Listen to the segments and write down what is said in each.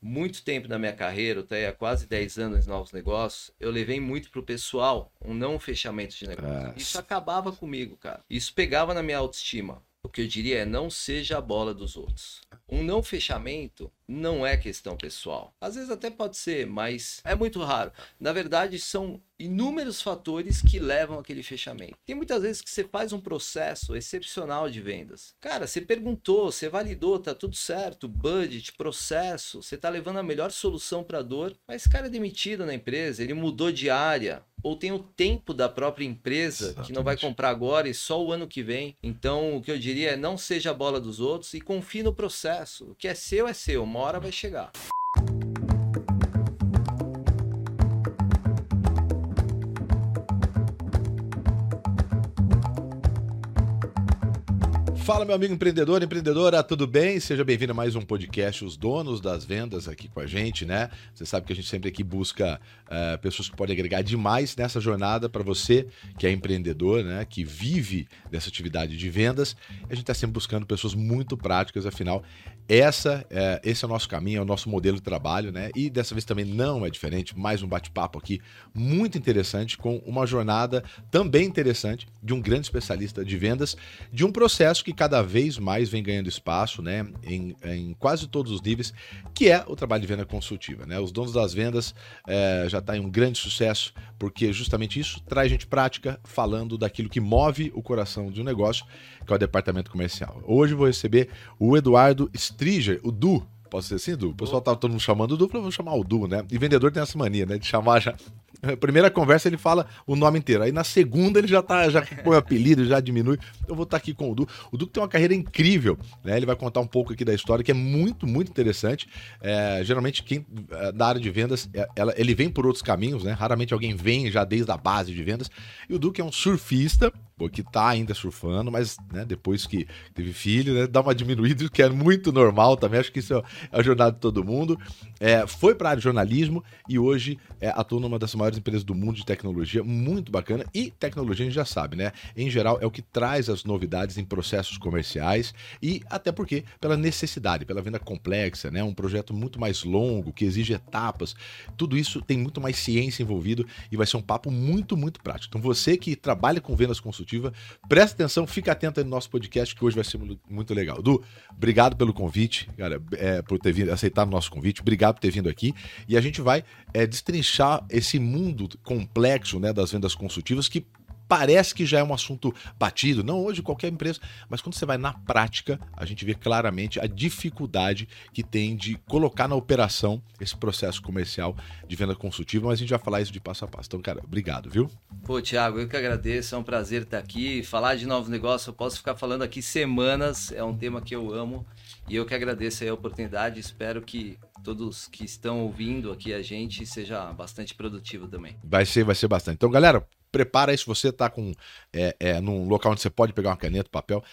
muito tempo da minha carreira, até há quase 10 anos em novos negócios, eu levei muito pro pessoal um não fechamento de negócio. Nossa. Isso acabava comigo, cara. Isso pegava na minha autoestima. O que eu diria é não seja a bola dos outros. Um não fechamento não é questão pessoal. Às vezes até pode ser, mas é muito raro. Na verdade, são inúmeros fatores que levam aquele fechamento. Tem muitas vezes que você faz um processo excepcional de vendas. Cara, você perguntou, você validou, tá tudo certo, budget, processo, você tá levando a melhor solução para a dor, mas esse cara é demitido na empresa, ele mudou de área, ou tem o tempo da própria empresa que não vai Exatamente. comprar agora e só o ano que vem. Então, o que eu diria é não seja a bola dos outros e confie no processo. O que é seu é seu, uma hora vai chegar. Fala, meu amigo empreendedor, empreendedora, tudo bem? Seja bem-vindo a mais um podcast, Os Donos das Vendas, aqui com a gente, né? Você sabe que a gente sempre aqui busca eh, pessoas que podem agregar demais nessa jornada para você que é empreendedor, né? Que vive dessa atividade de vendas. A gente está sempre buscando pessoas muito práticas, afinal, essa, eh, esse é o nosso caminho, é o nosso modelo de trabalho, né? E dessa vez também não é diferente, mais um bate-papo aqui muito interessante, com uma jornada também interessante de um grande especialista de vendas, de um processo que cada vez mais vem ganhando espaço, né, em, em quase todos os níveis, que é o trabalho de venda consultiva, né? Os donos das vendas eh, já está em um grande sucesso, porque justamente isso traz gente prática falando daquilo que move o coração de um negócio, que é o departamento comercial. Hoje vou receber o Eduardo Striger, o Du. Posso ser assim, Du? O pessoal tá todo mundo chamando o Du, eu vou chamar o Du, né? E vendedor tem essa mania, né? De chamar já. Primeira conversa ele fala o nome inteiro. Aí na segunda ele já tá, já põe o apelido, já diminui. Eu vou estar aqui com o Du. O Du tem uma carreira incrível, né? Ele vai contar um pouco aqui da história que é muito, muito interessante. É, geralmente quem é, da área de vendas, é, ela- ele vem por outros caminhos, né? Raramente alguém vem já desde a base de vendas. E o Du que é um surfista, que tá ainda surfando, mas né, depois que teve filho, né, dá uma diminuída, que é muito normal também. Acho que isso é a jornada de todo mundo. É, foi para a área de jornalismo e hoje é, atua numa das maiores empresas do mundo de tecnologia, muito bacana. E tecnologia a gente já sabe, né? Em geral, é o que traz as novidades em processos comerciais e até porque pela necessidade, pela venda complexa, né? Um projeto muito mais longo, que exige etapas. Tudo isso tem muito mais ciência envolvido e vai ser um papo muito, muito prático. Então, você que trabalha com vendas consultiva, presta atenção, fica atento aí no nosso podcast que hoje vai ser mu- muito legal. Du, obrigado pelo convite, cara, é, por ter vindo, aceitado o nosso convite. Obrigado por ter vindo aqui. E a gente vai é, destrinchar esse mundo complexo né, das vendas consultivas que parece que já é um assunto batido, não hoje qualquer empresa, mas quando você vai na prática, a gente vê claramente a dificuldade que tem de colocar na operação esse processo comercial de venda consultiva, mas a gente vai falar isso de passo a passo. Então, cara, obrigado, viu? Pô, Thiago, eu que agradeço, é um prazer estar aqui. Falar de novos negócios, eu posso ficar falando aqui semanas, é um tema que eu amo. E eu que agradeço a oportunidade, espero que todos que estão ouvindo aqui a gente seja bastante produtivo também. Vai ser, vai ser bastante. Então, galera, prepara aí se você tá com é, é, num local onde você pode pegar uma caneta, papel.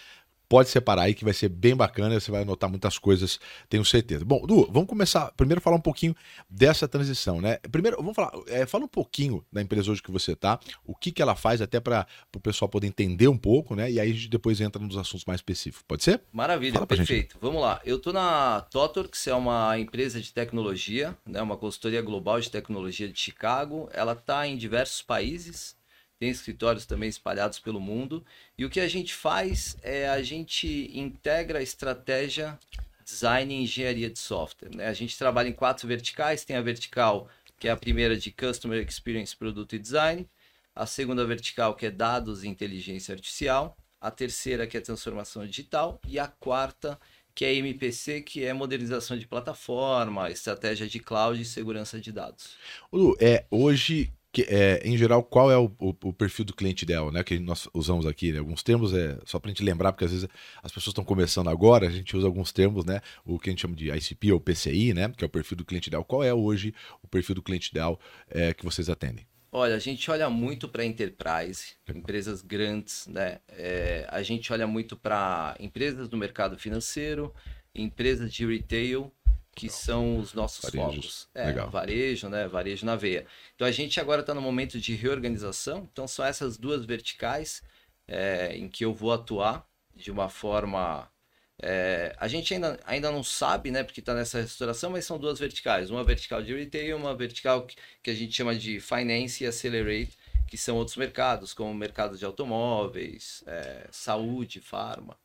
Pode separar aí que vai ser bem bacana, você vai anotar muitas coisas, tenho certeza. Bom, Du, vamos começar primeiro falar um pouquinho dessa transição, né? Primeiro, vamos falar, é, fala um pouquinho da empresa hoje que você tá, o que que ela faz até para o pessoal poder entender um pouco, né? E aí a gente depois entra nos assuntos mais específicos. Pode ser? Maravilha, pra gente. perfeito. Vamos lá. Eu tô na Totorx, é uma empresa de tecnologia, né, uma consultoria global de tecnologia de Chicago. Ela está em diversos países, tem escritórios também espalhados pelo mundo. E o que a gente faz é a gente integra a estratégia, design e engenharia de software. né? A gente trabalha em quatro verticais. Tem a vertical, que é a primeira de Customer Experience, Produto e Design. A segunda vertical, que é dados e inteligência artificial. A terceira, que é transformação digital. E a quarta, que é MPC, que é modernização de plataforma, estratégia de cloud e segurança de dados. Du, é, hoje, que- é, em geral, qual é o, o- o perfil do cliente ideal, né? Que nós usamos aqui, né? Alguns termos, é só pra gente lembrar, porque às vezes as pessoas estão começando agora, a gente usa alguns termos, né? O que a gente chama de ICP ou PCI, né? Que é o perfil do cliente ideal. Qual é hoje o perfil do cliente ideal é, que vocês atendem? Olha, a gente olha muito para enterprise, empresas grandes, né? É, a gente olha muito para empresas do mercado financeiro, empresas de retail, que são os nossos Varejos. focos. É, Legal. varejo, né? Varejo na veia. Então a gente agora está no momento de reorganização. Então são essas duas verticais é, em que eu vou atuar de uma forma É, a gente ainda, ainda não sabe, né, porque está nessa restauração, mas são duas verticais. Uma vertical de retail, uma vertical que, que a gente chama de finance e accelerate, que são outros mercados, como mercado de automóveis, é, saúde, farma.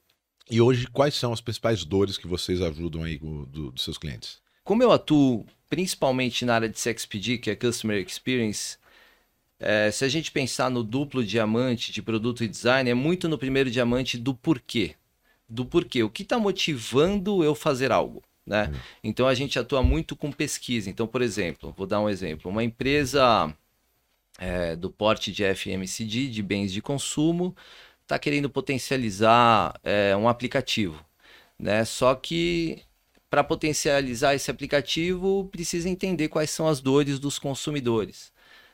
E hoje, quais são as principais dores que vocês ajudam aí do, do, dos seus clientes? Como eu atuo principalmente na área de CXPD, que é Customer Experience, é, se a gente pensar no duplo diamante de produto e design, é muito no primeiro diamante do porquê do porquê, o que está motivando eu fazer algo. Né? Uhum. Então a gente atua muito com pesquisa. Então, por exemplo, vou dar um exemplo: uma empresa é, do porte de FMCD, de bens de consumo, está querendo potencializar é, um aplicativo. Né? Só que para potencializar esse aplicativo, precisa entender quais são as dores dos consumidores.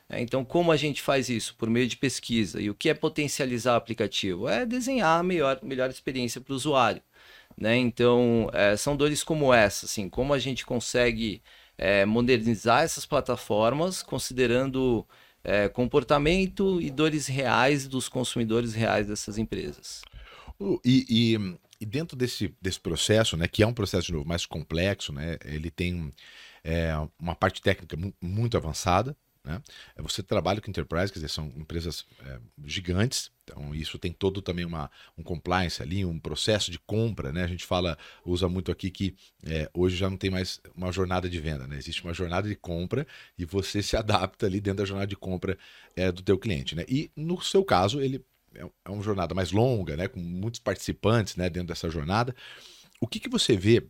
É, então, como a gente faz isso? Por meio de pesquisa. E o que é potencializar o aplicativo? É desenhar a melhor, melhor experiência para o usuário. Né? Então, é, são dores como essa, assim, como a gente consegue é, modernizar essas plataformas considerando é, comportamento e dores reais dos consumidores reais dessas empresas. E, e, e, dentro desse, desse processo, né, que é um processo de novo mais complexo, né, ele tem é, uma parte técnica muito avançada, né? É, você trabalha com enterprise, quer dizer, são empresas é, gigantes, então isso tem todo também uma, um compliance ali, um processo de compra. Né? A gente fala, usa muito aqui que é, hoje já não tem mais uma jornada de venda, né? existe uma jornada de compra e você se adapta ali dentro da jornada de compra é, do teu cliente. Né? E no seu caso, ele é, é uma jornada mais longa, né? com muitos participantes né? dentro dessa jornada. O que, que você vê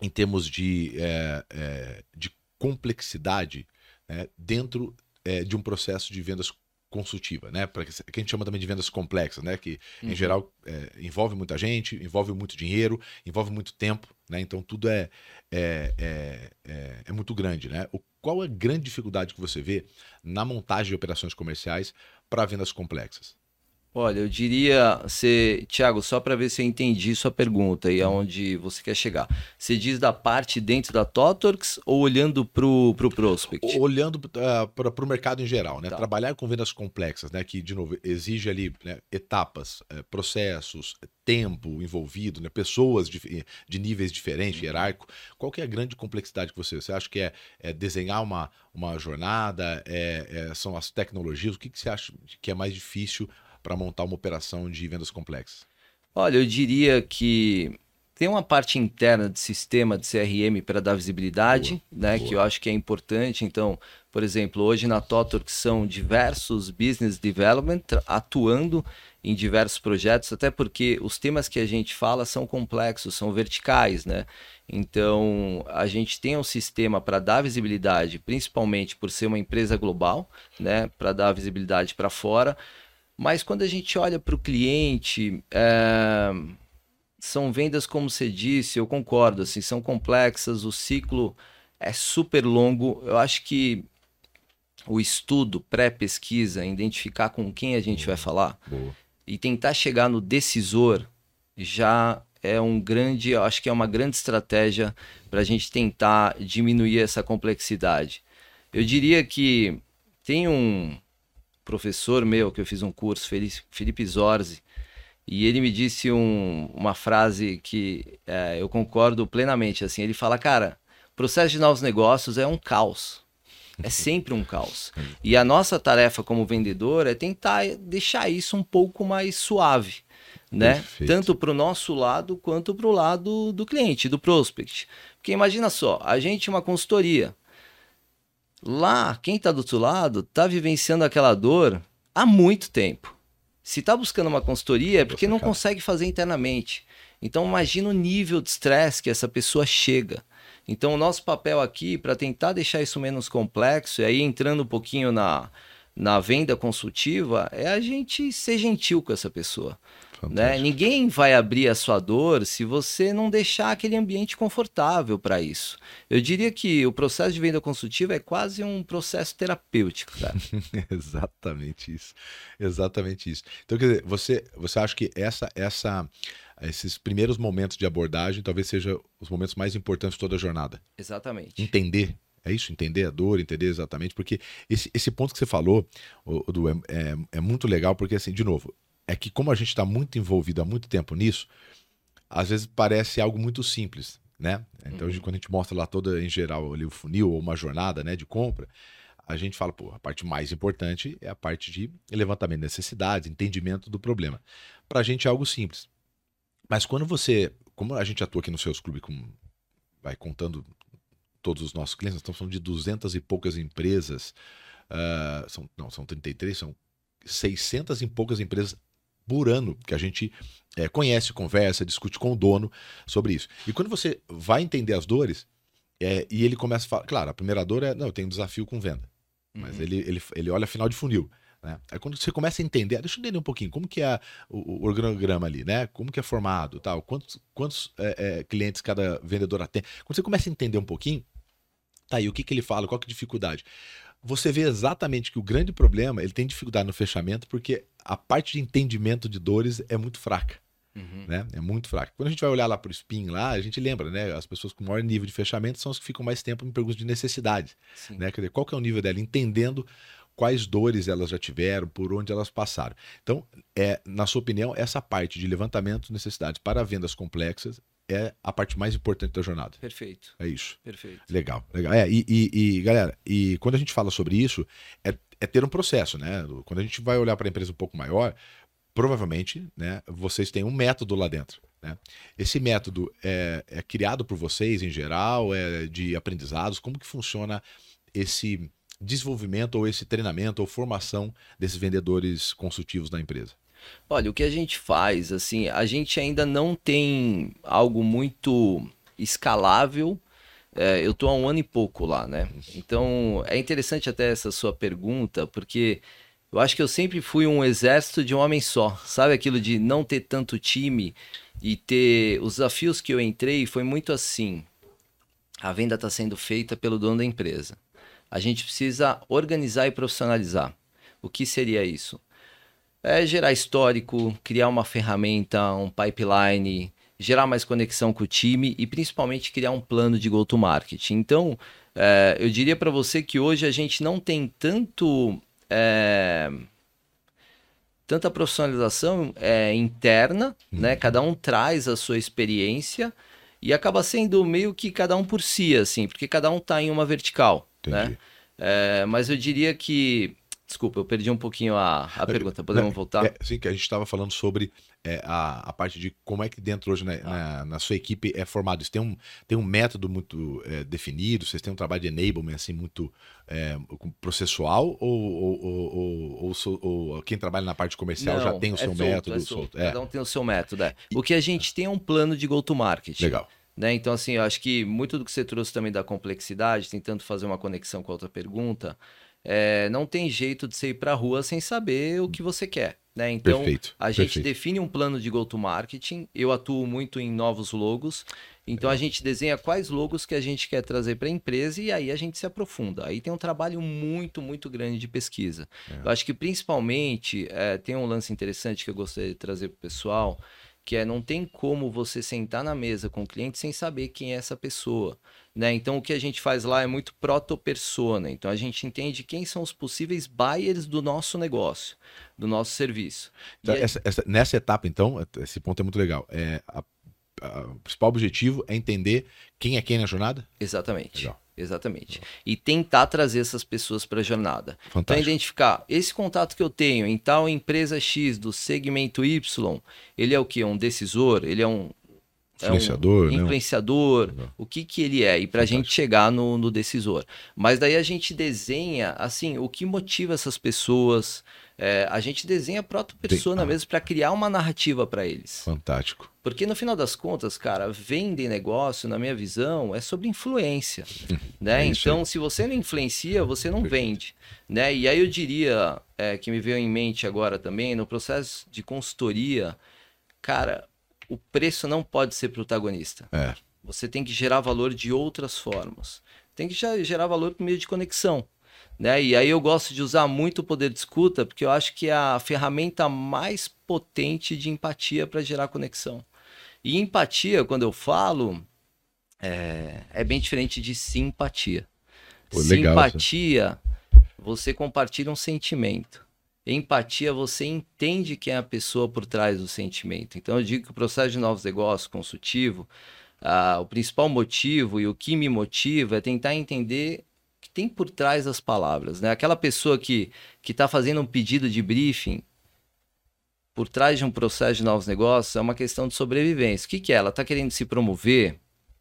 em termos de, é, de complexidade né, dentro é, de um processo de vendas consultiva, né? Para que, a gente chama também de vendas complexas, né? Que uhum. em geral é, envolve muita gente, envolve muito dinheiro, envolve muito tempo, né? Então tudo é é, é, é, é muito grande, né? O, qual é a grande dificuldade que você vê na montagem de operações comerciais para vendas complexas? Olha, eu diria, se, Tiago, só para ver se eu entendi sua pergunta e aonde você quer chegar. Você diz da parte dentro da Totorx ou olhando para o pro prospect? Olhando uh, ah, para o mercado em geral, né? Tá. Trabalhar com vendas complexas, né? Que, de novo, exige ali né, etapas, uh, processos, tempo envolvido, né? pessoas de, de níveis diferentes, uhum. hierárquico. Qual que é a grande complexidade que você... Você acha que é, é desenhar uma, uma jornada? É, é, são as tecnologias? O que, que você acha que é mais difícil para montar uma operação de vendas complexas? Olha, eu diria que tem uma parte interna de sistema de CRM para dar visibilidade, boa, né, boa. que eu acho que é importante. Então, por exemplo, hoje na Totor que são diversos business development atuando em diversos projetos, até porque os temas que a gente fala são complexos, são verticais, né? Então, a gente tem um sistema para dar visibilidade, principalmente por ser uma empresa global, né, para dar visibilidade para fora, mas quando a gente olha para o cliente, é... são vendas, como você disse, eu concordo, assim, são complexas, o ciclo é super longo. Eu acho que o estudo, pré-pesquisa, identificar com quem a gente vai falar Boa. e tentar chegar no decisor já é um grande, eu acho que é uma grande estratégia para a gente tentar diminuir essa complexidade. Eu diria que tem um, professor meu, que eu fiz um curso, Felipe Zorzi, e ele me disse um, uma frase que é, eu concordo plenamente. Assim, ele fala, cara, processo de novos negócios é um caos. É sempre um caos. E a nossa tarefa como vendedor é tentar deixar isso um pouco mais suave, né? Perfeito. Tanto para o nosso lado quanto para o lado do cliente, do prospect. Porque imagina só, a gente é uma consultoria. Lá, quem está do outro lado está vivenciando aquela dor há muito tempo. Se está buscando uma consultoria é porque não consegue fazer internamente. Então imagina o nível de estresse que essa pessoa chega. Então o nosso papel aqui para tentar deixar isso menos complexo, e aí entrando um pouquinho na, na venda consultiva, é a gente ser gentil com essa pessoa. Né? Ninguém vai abrir a sua dor se você não deixar aquele ambiente confortável para isso. Eu diria que o processo de venda consultiva é quase um processo terapêutico, cara. Exatamente isso. Exatamente isso. Então, quer dizer, você, você acha que essa, essa, esses primeiros momentos de abordagem talvez sejam os momentos mais importantes de toda a jornada? Exatamente. Entender é isso, entender a dor, entender exatamente, porque esse, esse ponto que você falou, o, do, é, é, é, muito legal, porque assim, de novo, é que como a gente está muito envolvido há muito tempo nisso, às vezes parece algo muito simples, né? Então, uhum. quando a gente mostra lá toda, em geral, ali o funil ou uma jornada né, de compra, a gente fala, pô, a parte mais importante é a parte de levantamento de necessidades, entendimento do problema. Para a gente é algo simples. Mas quando você, como a gente atua aqui no Seus Clube, com, vai contando todos os nossos clientes, nós estamos falando de 200 e poucas empresas, uh, são, não, são 33, são 600 e poucas empresas por ano que a gente é, conhece, conversa, discute com o dono sobre isso. E quando você vai entender as dores, é, e ele começa a falar, claro, a primeira dor é, não, eu tenho um desafio com venda, mas uhum. ele, ele, ele olha final de funil. Né? Aí quando você começa a entender, deixa eu entender um pouquinho, como que é o, o organograma ali, né? Como que é formado, tal, quantos, quantos é, é, clientes cada vendedor tem. Quando você começa a entender um pouquinho, tá aí, o que, que ele fala, qual que é a dificuldade? Você vê exatamente que o grande problema, ele tem dificuldade no fechamento, porque a parte de entendimento de dores é muito fraca. Uhum. Né? É muito fraca. Quando a gente vai olhar lá para o SPIN lá, a gente lembra, né? As pessoas com maior nível de fechamento são as que ficam mais tempo em perguntas de necessidade. Né? Quer dizer, qual que é o nível dela? Entendendo quais dores elas já tiveram, por onde elas passaram. Então, é, na sua opinião, essa parte de levantamento de necessidades para vendas complexas é a parte mais importante da jornada. Perfeito. É isso. Perfeito. Legal, legal. É, e, e, e, galera, e quando a gente fala sobre isso, é, é ter um processo, né? Quando a gente vai olhar para a empresa um pouco maior, provavelmente, né, vocês têm um método lá dentro. Né? Esse método é, é criado por vocês em geral, é de aprendizados. Como que funciona esse desenvolvimento ou esse treinamento ou formação desses vendedores consultivos da empresa? Olha, o que a gente faz, assim, a gente ainda não tem algo muito escalável. É, eu estou há um ano e pouco lá, né? Então é interessante até essa sua pergunta, porque eu acho que eu sempre fui um exército de um homem só. Sabe aquilo de não ter tanto time e ter. Os desafios que eu entrei foi muito assim. A venda está sendo feita pelo dono da empresa a gente precisa organizar e profissionalizar. O que seria isso? É gerar histórico, criar uma ferramenta, um pipeline, gerar mais conexão com o time e principalmente criar um plano de go-to-market. Então, é, eu diria para você que hoje a gente não tem tanto. É, tanta profissionalização é, interna, uhum. né? Cada um traz a sua experiência e acaba sendo meio que cada um por si, assim, porque cada um está em uma vertical. Entendi. Né? Mas eu diria que. Desculpa, eu perdi um pouquinho a, a pergunta. Podemos voltar? É, sim, que a gente estava falando sobre é, a, a parte de como é que dentro hoje né, ah. na, na, sua equipe é formado. Isso tem um, tem um método muito é, definido? Vocês têm um trabalho de enablement assim, muito é, processual? Ou, ou, ou, ou, ou, quem trabalha na parte comercial Não, já tem o seu solto, método? Solto. Cada um tem o seu método. O que a gente tem é um plano de go-to-market. Legal. Né? Então, assim, eu acho que muito do que você trouxe também da complexidade, tentando fazer uma conexão com a outra pergunta, é, não tem jeito de você ir para a rua sem saber o que você quer. Né? Então, perfeito, a gente perfeito. define um plano de go-to-marketing. Eu atuo muito em novos logos. Então, a gente desenha quais logos que a gente quer trazer para a empresa e aí a gente se aprofunda. Aí tem um trabalho muito, muito grande de pesquisa. É. Eu acho que, principalmente, é, tem um lance interessante que eu gostaria de trazer para o pessoal que é não tem como você sentar na mesa com o cliente sem saber quem é essa pessoa. Né? Então o que a gente faz lá é muito proto-persona. Então a gente entende quem são os possíveis buyers do nosso negócio, do nosso serviço. Então, essa, essa, nessa etapa, então, esse ponto é muito legal. É, a, a, o principal objetivo é entender quem é quem na jornada? Exatamente. Legal. Exatamente. E tentar trazer essas pessoas para a jornada. Fantástico. Então, identificar esse contato que eu tenho em tal empresa X do segmento Y, ele é o que? Um decisor? Ele é um. Influenciador, é um influenciador, né? o que que ele é, e para a gente chegar no, no decisor. Mas daí a gente desenha, assim, o que motiva essas pessoas, é, a gente desenha a própria persona ah. mesmo para criar uma narrativa para eles. Fantástico. Porque no final das contas, cara, vender negócio, na minha visão, é sobre influência, né? É então, se você não influencia, você não Perfeito. vende, né? E aí eu diria, é, que me veio em mente agora também, no processo de consultoria, cara, o preço não pode ser protagonista. É. Você tem que gerar valor de outras formas. Tem que gerar valor por meio de conexão. Né? E aí eu gosto de usar muito o poder de escuta, porque eu acho que é a ferramenta mais potente de empatia para gerar conexão. E empatia, quando eu falo, é, é bem diferente de simpatia. Pô, simpatia, legal, você compartilha um sentimento. Empatia, você entende quem é a pessoa por trás do sentimento. Então, eu digo que o processo de novos negócios consultivo, ah, o principal motivo e o que me motiva é tentar entender o que tem por trás das palavras. Né? Aquela pessoa que está fazendo um pedido de briefing, por trás de um processo de novos negócios, é uma questão de sobrevivência. O que, que é? Ela está querendo se promover,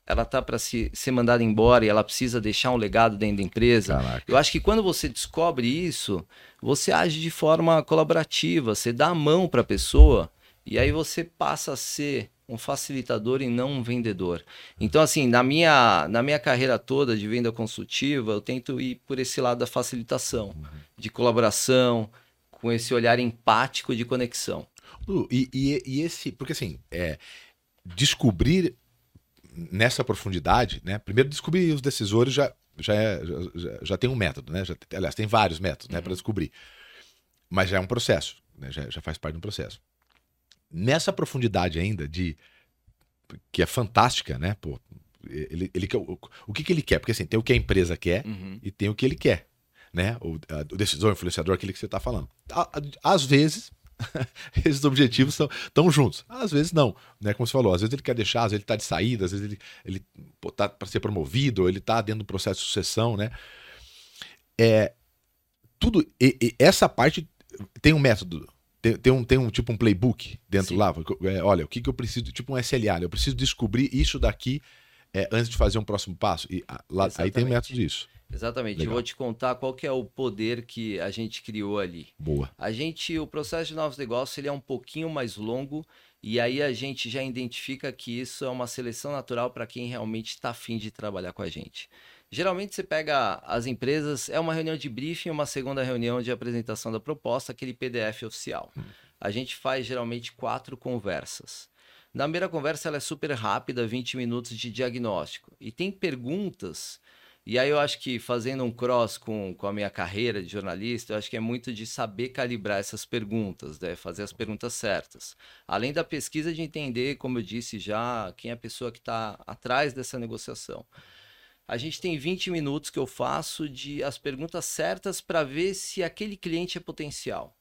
ela tá para se, ser mandada embora e ela precisa deixar um legado dentro da empresa. Caraca. Eu acho que quando você descobre isso, você age de forma colaborativa, você dá a mão para a pessoa e aí você passa a ser um facilitador e não um vendedor. Então, assim, na minha, na minha carreira toda de venda consultiva, eu tento ir por esse lado da facilitação, uhum. de colaboração, com esse olhar empático de conexão. E, e, e esse, porque assim, é, descobrir nessa profundidade, né? Primeiro descobrir os decisores já já, é, já, já, tem um método, né? Já, aliás, tem vários métodos, né, uhum. para descobrir. Mas já é um processo, né? Já, já faz parte de um processo. Nessa profundidade ainda de que é fantástica, né? Pô, ele, ele o, o que, que ele quer? Porque assim, tem o que a empresa quer uhum. e tem o que ele quer, né? O, a, o decisor, o influenciador, aquele que você está falando. Às vezes esses objetivos estão tão juntos. Às vezes não, né? Como você falou, às vezes ele quer deixar, às vezes ele está de saída, às vezes ele, ele tá para ser promovido, ele está dentro do processo de sucessão, né? É, tudo, e, e essa parte tem um método, tem, tem, um, tem um tipo um playbook dentro Sim. lá. É, olha, o que, que eu preciso, tipo um SLA, eu preciso descobrir isso daqui é, antes de fazer um próximo passo. E lá, aí tem um método disso. Exatamente. Legal. Eu vou te contar qual que é o poder que a gente criou ali. Boa. A gente, o processo de novos negócios, ele é um pouquinho mais longo e aí a gente já identifica que isso é uma seleção natural para quem realmente está afim de trabalhar com a gente. Geralmente você pega as empresas, é uma reunião de briefing, uma segunda reunião de apresentação da proposta, aquele PDF oficial. Hum. A gente faz geralmente quatro conversas. Na primeira conversa ela é super rápida, 20 minutos de diagnóstico. E tem perguntas e aí eu acho que fazendo um cross com, com a minha carreira de jornalista, eu acho que é muito de saber calibrar essas perguntas, né? fazer as perguntas certas. Além da pesquisa de entender, como eu disse já, quem é a pessoa que está atrás dessa negociação. A gente tem 20 minutos que eu faço de as perguntas certas para ver se aquele cliente é potencial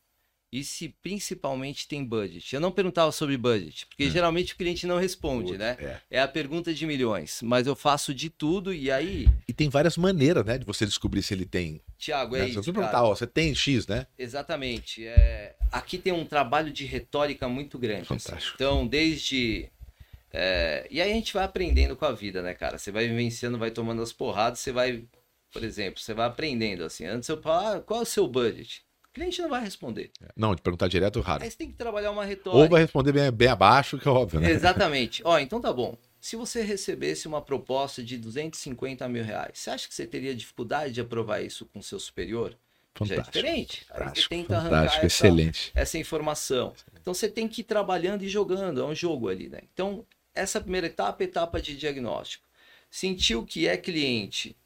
e se principalmente tem budget. Eu não perguntava sobre budget, porque é. geralmente o cliente não responde, Putz, né? É. é. a pergunta de milhões, mas eu faço de tudo e aí. E tem várias maneiras, né, de você descobrir se ele tem. Tiago, é né? isso. Você perguntar, ó, você tem X, né? Exatamente. É... Aqui tem um trabalho de retórica muito grande. Assim. Fantástico. Assim. Então, desde. É... E aí a gente vai aprendendo com a vida, né, cara? Você vai vivenciando, vai tomando as porradas, você vai. Por exemplo, você vai aprendendo assim. Antes eu falo, ah, qual é o seu budget? Cliente não vai responder. É, não, de perguntar direto, raro. Aí você tem que trabalhar uma retórica. Ou vai responder bem, bem abaixo, que é óbvio, né? Exatamente. Ó, então tá bom. Se você recebesse uma proposta de 250 mil reais, você acha que você teria dificuldade de aprovar isso com seu superior? Fantástico. Já é diferente. Aí você tenta essa, excelente. essa informação. Então você tem que ir trabalhando e jogando, é um jogo ali, né? Então, essa primeira etapa, etapa de diagnóstico. Sentiu que é cliente,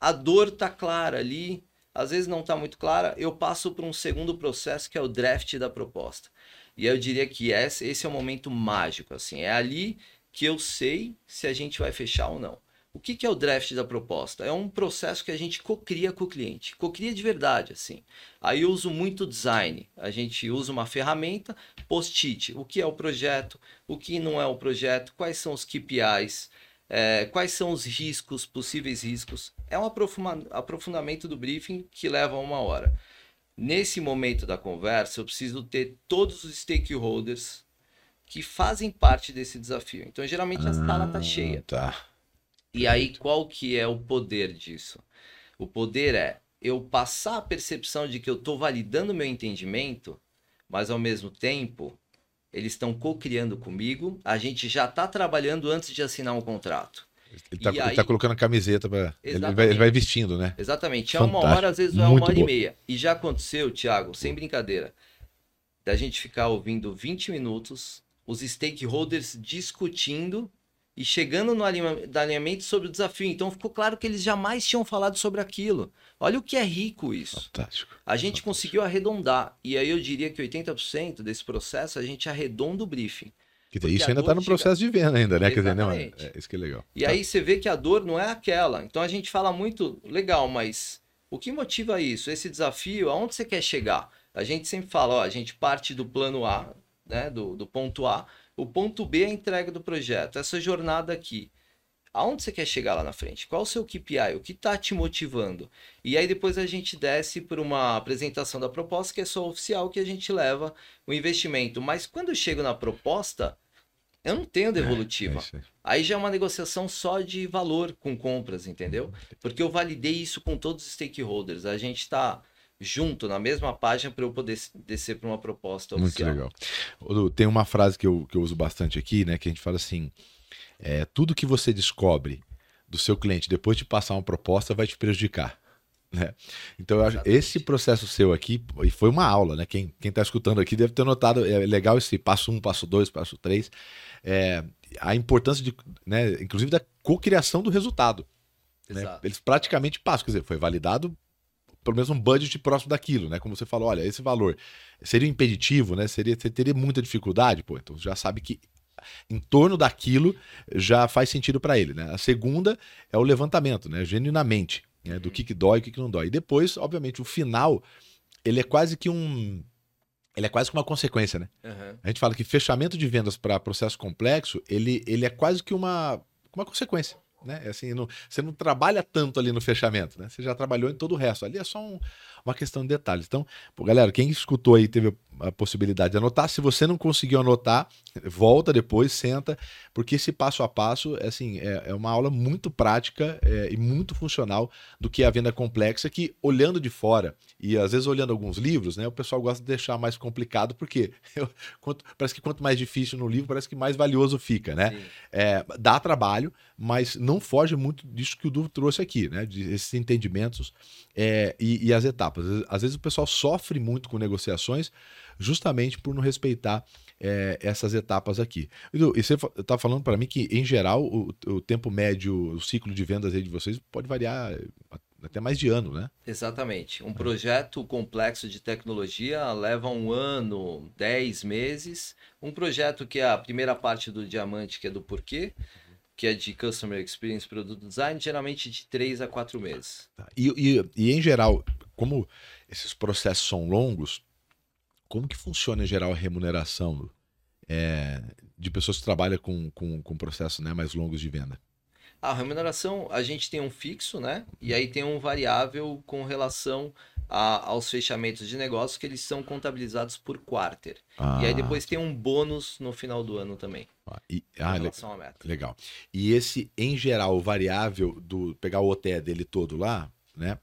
a dor tá clara ali, às vezes não está muito clara, eu passo para um segundo processo que é o draft da proposta. E eu diria que esse, esse é o momento mágico, assim, é ali que eu sei se a gente vai fechar ou não. O que, que é o draft da proposta? É um processo que a gente cocria com o cliente, cocria de verdade, assim. Aí eu uso muito design. A gente usa uma ferramenta, post-it. O que é o projeto? O que não é o projeto? Quais são os KPIs? É, quais são os riscos, possíveis riscos? É um aprofundamento do briefing que leva uma hora. Nesse momento da conversa, eu preciso ter todos os stakeholders que fazem parte desse desafio. Então, geralmente a sala está ah, cheia. Tá. E aí, qual que é o poder disso? O poder é eu passar a percepção de que eu estou validando meu entendimento, mas ao mesmo tempo eles estão co-criando comigo, a gente já está trabalhando antes de assinar um contrato. Ele está tá colocando a camiseta para. Ele, vai, ele vai vestindo, né? Exatamente. É uma hora, às vezes é uma hora e meia. E já aconteceu, Thiago, sem brincadeira, da gente ficar ouvindo 20 minutos, os stakeholders discutindo e chegando no alinhamento sobre o desafio. Então ficou claro que eles jamais tinham falado sobre aquilo. Olha o que é rico isso. Fantástico. A gente Fantástico. conseguiu arredondar. E aí eu diria que 80% desse processo a gente arredonda o briefing. Que isso ainda está no processo chega... de venda ainda, né? Quer dizer, não, é, é, isso que é legal. E tá. aí você vê que a dor não é aquela. Então a gente fala muito, legal, mas o que motiva isso? Esse desafio, aonde você quer chegar? A gente sempre fala, ó, a gente parte do plano A, né, do, do ponto A, o ponto B é a entrega do projeto. Essa jornada aqui, aonde você quer chegar lá na frente? Qual o seu KPI? O que está te motivando? E aí depois a gente desce para uma apresentação da proposta, que é só oficial, que a gente leva o investimento. Mas quando eu chego na proposta, eu não tenho devolutiva. É, é aí já é uma negociação só de valor com compras, entendeu? Porque eu validei isso com todos os stakeholders. A gente está junto, na mesma página, para eu poder descer para uma proposta oficial. Muito legal. Tem uma frase que eu, que eu uso bastante aqui, né? Que a gente fala assim: é, tudo que você descobre do seu cliente depois de passar uma proposta vai te prejudicar. Né? Então, eu acho, esse processo seu aqui, e foi uma aula, né? Quem está escutando aqui deve ter notado, é legal esse passo um, passo dois, passo três, é, a importância de, né, inclusive da cocriação do resultado. Né? Eles praticamente passam, quer dizer, foi validado pelo menos um budget próximo daquilo, né? Como você falou, olha, esse valor seria impeditivo, né? Seria, você teria muita dificuldade, pô, então já sabe que em torno daquilo já faz sentido para ele, né? A segunda é o levantamento, né? Genuinamente, né? do que, que dói e o que, que não dói. E depois, obviamente, o final, ele é quase que um ele é quase que uma consequência, né? Uhum. A gente fala que fechamento de vendas para processo complexo, ele, ele é quase que uma, uma consequência né? É assim, não, você não trabalha tanto ali no fechamento, né? Você já trabalhou em todo o resto. Ali é só um, uma questão de detalhes. Então, pô, galera, quem escutou aí teve a possibilidade de anotar. Se você não conseguiu anotar, volta depois, senta, porque esse passo a passo é, assim, é, é uma aula muito prática é, e muito funcional do que é a venda complexa, que olhando de fora e às vezes olhando alguns livros, né, o pessoal gosta de deixar mais complicado, porque eu, quanto, parece que quanto mais difícil no livro, parece que mais valioso fica, né? É, dá trabalho, mas não foge muito disso que o Du trouxe aqui, né? De esses entendimentos é, e, e as etapas. Às vezes o pessoal sofre muito com negociações justamente por não respeitar é, essas etapas aqui. E você está falando para mim que, em geral, o, o, tempo médio, o ciclo de vendas aí de vocês pode variar até mais de ano, né? Exatamente. Um projeto complexo de tecnologia leva um ano, dez meses. Um projeto que é a primeira parte do diamante, que é do porquê, que é de Customer Experience Product Design, geralmente de três a quatro meses. Tá. E, e, e, em geral, como esses processos são longos, como que funciona em geral a remuneração é, de pessoas que trabalham com, com, com processos né, mais longos de venda? A remuneração, a gente tem um fixo, né? E aí tem um variável com relação a, aos fechamentos de negócios que eles são contabilizados por quarter. Ah. E aí depois tem um bônus no final do ano também. Ah, e, ah, Legal. E esse, em geral, o variável do pegar o OTE dele todo lá, né?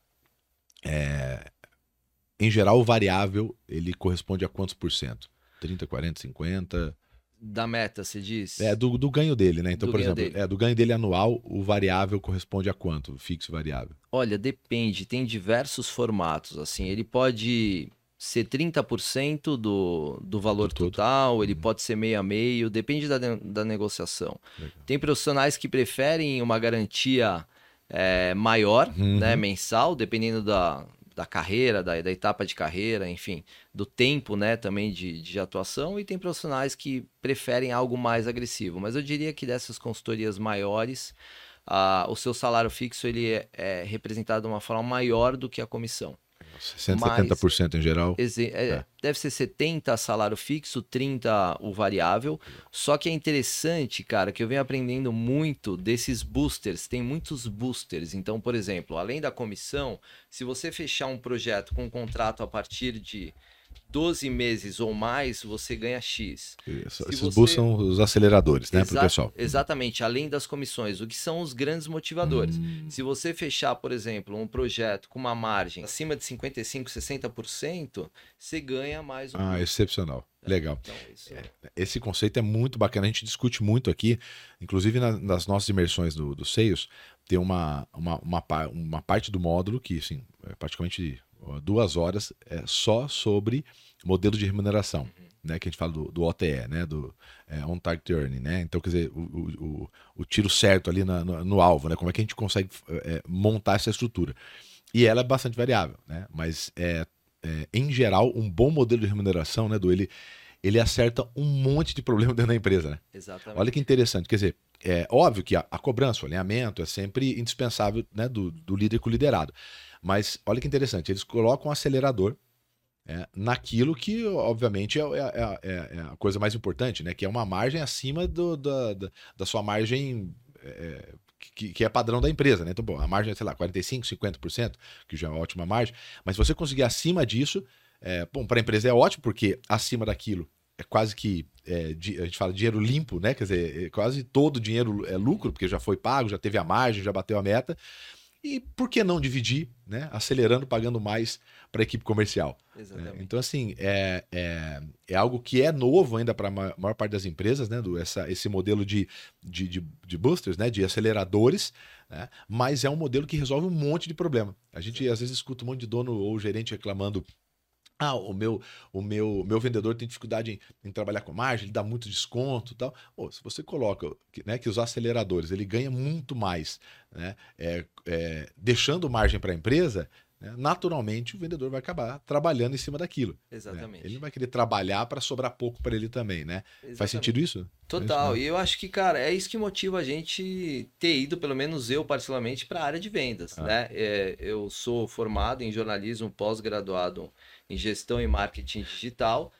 É, em geral, o variável, ele corresponde a quantos por cento? 30, 40, 50? Da meta, você diz? É, do, do ganho dele, né? Então, do por exemplo, dele. é, do ganho dele anual, o variável corresponde a quanto? Fixo variável? Olha, depende. Tem diversos formatos, assim. Ele pode ser 30% do, do valor do total, ele uhum. pode ser meio a meio, depende da, da negociação. Legal. Tem profissionais que preferem uma garantia é, maior, uhum. né, mensal, dependendo da, da carreira, da, da, etapa de carreira, enfim, do tempo, né, também de, de atuação, e tem profissionais que preferem algo mais agressivo. Mas eu diria que dessas consultorias maiores, o seu salário fixo ele é, é representado de uma forma maior do que a comissão. 60, Mas, 70% em geral. É, é. Deve ser 70 salário fixo, 30 o variável. Só que é interessante, cara, que eu venho aprendendo muito desses boosters. Tem muitos boosters. Então, por exemplo, além da comissão, se você fechar um projeto com um contrato a partir de 12 meses ou mais, você ganha X. Isso. Esses você... são os aceleradores, né, Exa... para o pessoal. Exatamente, além das comissões. O que são os grandes motivadores? Hum. Se você fechar, por exemplo, um projeto com uma margem acima de 55%, 60%, você ganha mais um. Ah, excepcional. É, Legal. Então, isso... É, esse conceito é muito bacana. A gente discute muito aqui, inclusive na, nas nossas imersões do, do Seios, tem uma, uma, uma, uma parte do módulo que, assim, é praticamente duas horas é, só sobre modelo de remuneração, uhum. né? Que a gente fala do, do OTE, né? Do é, On Target Earning, né? Então, quer dizer, o, o, o tiro certo ali na, no, no, alvo, né? Como é que a gente consegue é, montar essa estrutura? E ela é bastante variável, né? Mas, é, é, em geral, um bom modelo de remuneração, né, do ele, ele acerta um monte de problema dentro da empresa, né? Exatamente. Olha que interessante, quer dizer, é óbvio que a, a cobrança, o alinhamento é sempre indispensável, né, do, do líder com o liderado. Mas olha que interessante, eles colocam um acelerador é, naquilo que, obviamente, é, é, é, é, a coisa mais importante, né? Que é uma margem acima do, da, da, da sua margem é, que, que, é padrão da empresa, né? Então, bom, a margem é, sei lá, 45%, 50%, que já é uma ótima margem, mas se você conseguir acima disso, é, bom, para a empresa é ótimo, porque acima daquilo é quase que, é, a gente fala dinheiro limpo, né? Quer dizer, é quase todo dinheiro é lucro, porque já foi pago, já teve a margem, já bateu a meta. E por que não dividir, né? Acelerando, pagando mais para a equipe comercial. Né? Exatamente. Então, assim, é, é, é, algo que é novo ainda para a maior parte das empresas, né? Do, essa, esse modelo de, de, de, de boosters, né? De aceleradores, né? Mas é um modelo que resolve um monte de problema. A gente às vezes escuta um monte de dono ou gerente reclamando ah, o meu, o meu, meu vendedor tem dificuldade em, em trabalhar com margem, ele dá muito desconto tal. Pô, se você coloca né, que os aceleradores ele ganha muito mais, né, é, é, deixando margem para a empresa, né, naturalmente o vendedor vai acabar trabalhando em cima daquilo. Né? Exatamente. Ele não vai querer trabalhar para sobrar pouco para ele também, né? Exatamente. Faz sentido isso? Total. É isso, e eu acho que, cara, é isso que motiva a gente ter ido, pelo menos eu, particularmente, para a área de vendas. Ah. Né? É, eu sou formado em jornalismo, pós-graduado em gestão e marketing digital.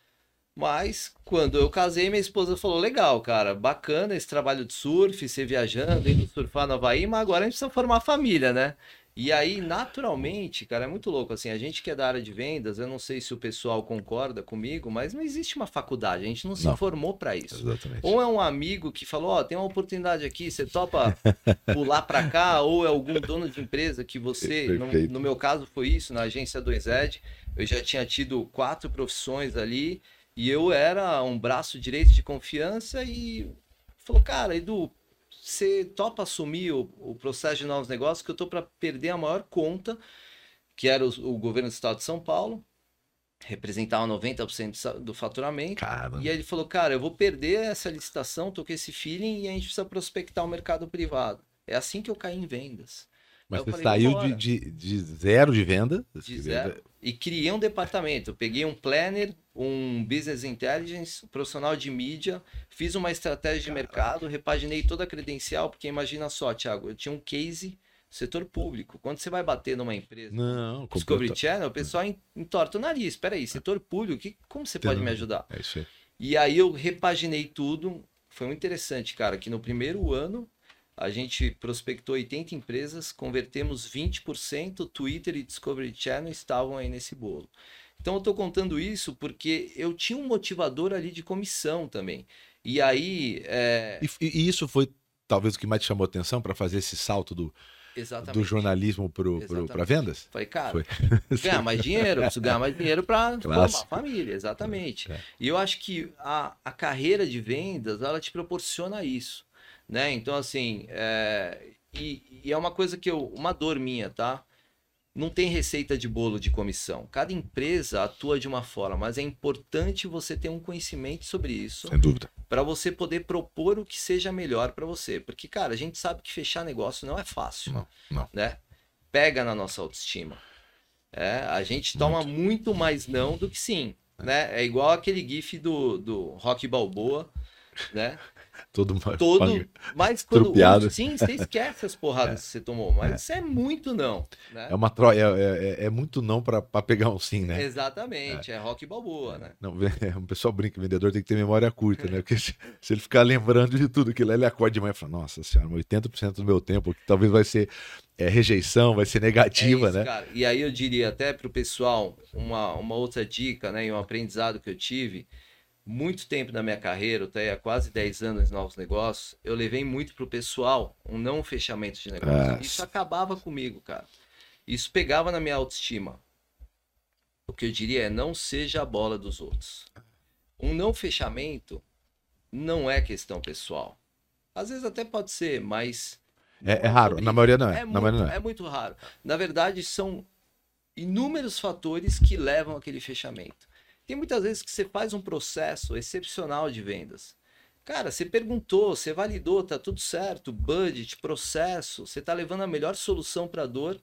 Mas quando eu casei, minha esposa falou: legal, cara, bacana esse trabalho de surf, você viajando, indo surfar no Havaí, mas agora a gente precisa formar família, né? E aí, naturalmente, cara, é muito louco. Assim, a gente que é da área de vendas, eu não sei se o pessoal concorda comigo, mas não existe uma faculdade, a gente não se não. formou para isso. Exatamente. Ou é um amigo que falou: Ó, oh, tem uma oportunidade aqui, você topa pular para cá, ou é algum dono de empresa que você, no, no, meu caso foi isso, na agência do Ezed, eu já tinha tido quatro profissões ali e eu era um braço direito de confiança e falou: Cara, Edu, você topa assumir o, o, processo de novos negócios que eu tô para perder a maior conta, que era o, o, governo do estado de São Paulo, representava 90% do faturamento. Caramba. E aí ele falou, cara, eu vou perder essa licitação, tô com esse feeling e a gente precisa prospectar o mercado privado. É assim que eu caí em vendas. Mas você falei, saiu de, de, de, zero de venda? De zero. E criei um departamento. Eu peguei um planner, um business intelligence, um profissional de mídia, fiz uma estratégia de mercado, repaginei toda a credencial, porque imagina só, Thiago, eu tinha um case setor público. Quando você vai bater numa empresa, não, Discovery Channel, o pessoal entorta o nariz. Espera aí, setor público, que, como você pode me ajudar? É isso aí. E aí eu repaginei tudo. Foi muito interessante, cara, que no primeiro ano a gente prospectou 80 empresas, convertemos 20%, Twitter e Discovery Channel estavam aí nesse bolo. Então eu estou contando isso porque eu tinha um motivador ali de comissão também. E aí. É... E, e, isso foi talvez o que mais te chamou atenção para fazer esse salto do, do jornalismo para vendas? Falei, cara, foi. ganhar mais dinheiro, preciso ganhar mais dinheiro para formar família, exatamente. É. E eu acho que a, a carreira de vendas, ela te proporciona isso, né? Então, assim, é, e, e, é uma coisa que eu, uma dor minha, tá? não tem receita de bolo de comissão. Cada empresa atua de uma forma, mas é importante você ter um conhecimento sobre isso. Sem dúvida. Para você poder propor o que seja melhor para você. Porque, cara, a gente sabe que fechar negócio não é fácil. Não, não. Né? Pega na nossa autoestima. É, a gente toma muito. muito mais não do que sim. É. Né? é igual aquele gif do, do Rock Balboa, né? todo todo mas quando sim você esquece as porradas é. que você tomou mas é. isso é muito não né? é uma tro... é, é, é, muito não para pegar um sim né exatamente é, é rock balboa né não um pessoal brinca o vendedor tem que ter memória curta né porque se, se ele ficar lembrando de tudo que ele acorda de manhã e fala nossa senhora 80% do meu tempo talvez vai ser é, rejeição vai ser negativa isso, né cara. e aí eu diria até para o pessoal uma, uma outra dica né e um aprendizado que eu tive muito tempo na minha carreira, até há quase 10 anos em novos negócios, eu levei muito pro pessoal um não fechamento de negócio. Isso acabava comigo, cara. Isso pegava na minha autoestima. O que eu diria é não seja a bola dos outros. Um não fechamento não é questão pessoal. Às vezes até pode ser, mas. É, é raro, na maioria não é. É muito, não é. é muito raro. Na verdade, são inúmeros fatores que levam aquele fechamento. Tem muitas vezes que você faz um processo excepcional de vendas. Cara, você perguntou, você validou, tá tudo certo, budget, processo, você tá levando a melhor solução para a dor.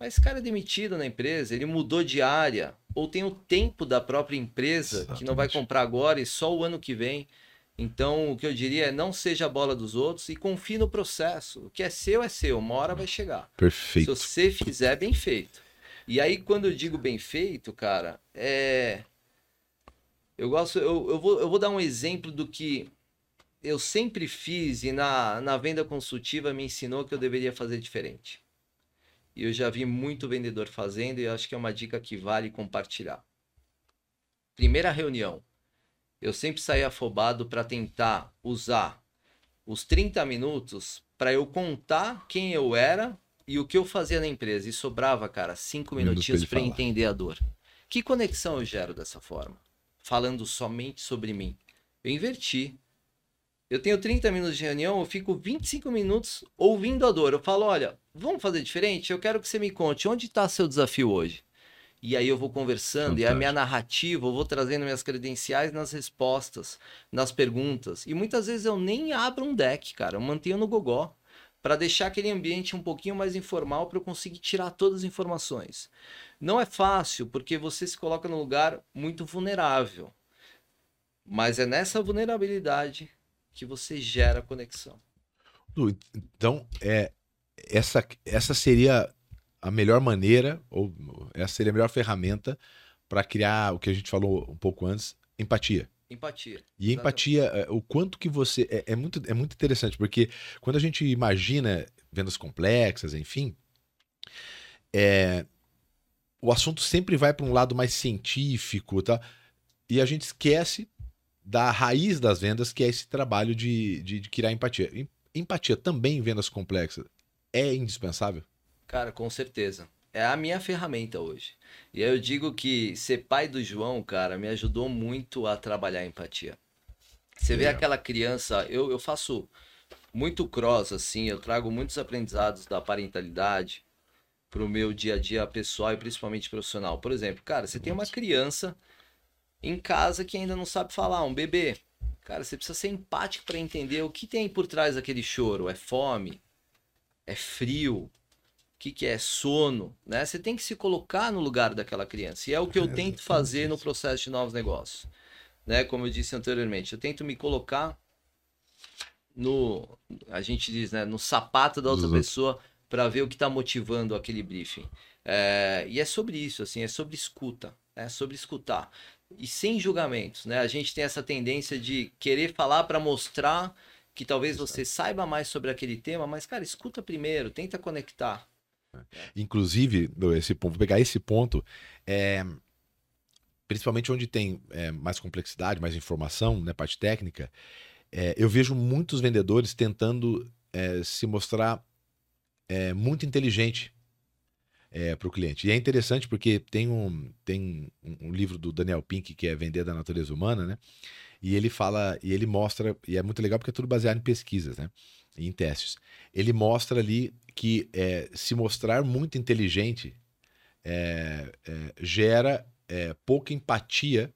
Mas esse cara é demitido na empresa, ele mudou de área, ou tem o tempo da própria empresa Exatamente. que não vai comprar agora e só o ano que vem. Então, o que eu diria é não seja a bola dos outros e confie no processo. O que é seu é seu, uma hora vai chegar. Perfeito. Se você fizer bem feito. E aí, quando eu digo bem feito, cara, é. Eu gosto. Eu, eu, vou, eu vou dar um exemplo do que eu sempre fiz e na, na venda consultiva me ensinou que eu deveria fazer diferente. E eu já vi muito vendedor fazendo e acho que é uma dica que vale compartilhar. Primeira reunião. Eu sempre saí afobado para tentar usar os 30 minutos para eu contar quem eu era e o que eu fazia na empresa. E sobrava, cara, cinco minutinhos para entender a dor. Que conexão eu gero dessa forma? Falando somente sobre mim. Eu inverti. Eu tenho 30 minutos de reunião, eu fico 25 minutos ouvindo a dor. Eu falo, olha, vamos fazer diferente? Eu quero que você me conte onde está seu desafio hoje. E aí eu vou conversando, Fantástico. e a minha narrativa, eu vou trazendo minhas credenciais nas respostas, nas perguntas. E muitas vezes eu nem abro um deck, cara, eu mantenho no gogó para deixar aquele ambiente um pouquinho mais informal para eu conseguir tirar todas as informações. Não é fácil, porque você se coloca num lugar muito vulnerável. Mas é nessa vulnerabilidade que você gera conexão. Então, é, essa, essa seria a melhor maneira, ou essa seria a melhor ferramenta para criar o que a gente falou um pouco antes, empatia. Empatia. E empatia, é, o quanto que você. É, é, muito, é muito interessante, porque quando a gente imagina vendas complexas, enfim, é, o assunto sempre vai para um lado mais científico, tá? E a gente esquece da raiz das vendas, que é esse trabalho de, de, de criar empatia. Empatia também em vendas complexas é indispensável? Cara, com certeza. É a minha ferramenta hoje. E aí eu digo que ser pai do João, cara, me ajudou muito a trabalhar a empatia. Você vê é. aquela criança, eu, eu faço muito cross, assim, eu trago muitos aprendizados da parentalidade pro meu dia a dia pessoal e principalmente profissional. Por exemplo, cara, você tem uma criança em casa que ainda não sabe falar, um bebê. Cara, você precisa ser empático para entender o que tem por trás daquele choro. É fome? É frio? O que, que é sono? Né? Você tem que se colocar no lugar daquela criança. E é o que eu é, tento fazer no processo de novos negócios. Né? Como eu disse anteriormente, eu tento me colocar no, a gente diz, né, no sapato da outra uhum. pessoa para ver o que está motivando aquele briefing. É, e é sobre isso, assim, é sobre escuta, é sobre escutar e sem julgamentos, né? A gente tem essa tendência de querer falar para mostrar que talvez você saiba mais sobre aquele tema, mas cara, escuta primeiro, tenta conectar. Inclusive, esse ponto, vou pegar esse ponto, é, principalmente onde tem é, mais complexidade, mais informação, né, parte técnica, é, eu vejo muitos vendedores tentando é, se mostrar é, muito inteligente é, para o cliente. E é interessante porque tem um, tem um, livro do Daniel Pink que é Vender da Natureza Humana, né? E ele fala, e ele mostra, e é muito legal porque é tudo baseado em pesquisas, né? Em testes. Ele mostra ali que é, se mostrar muito inteligente é, é, gera é, pouca empatia,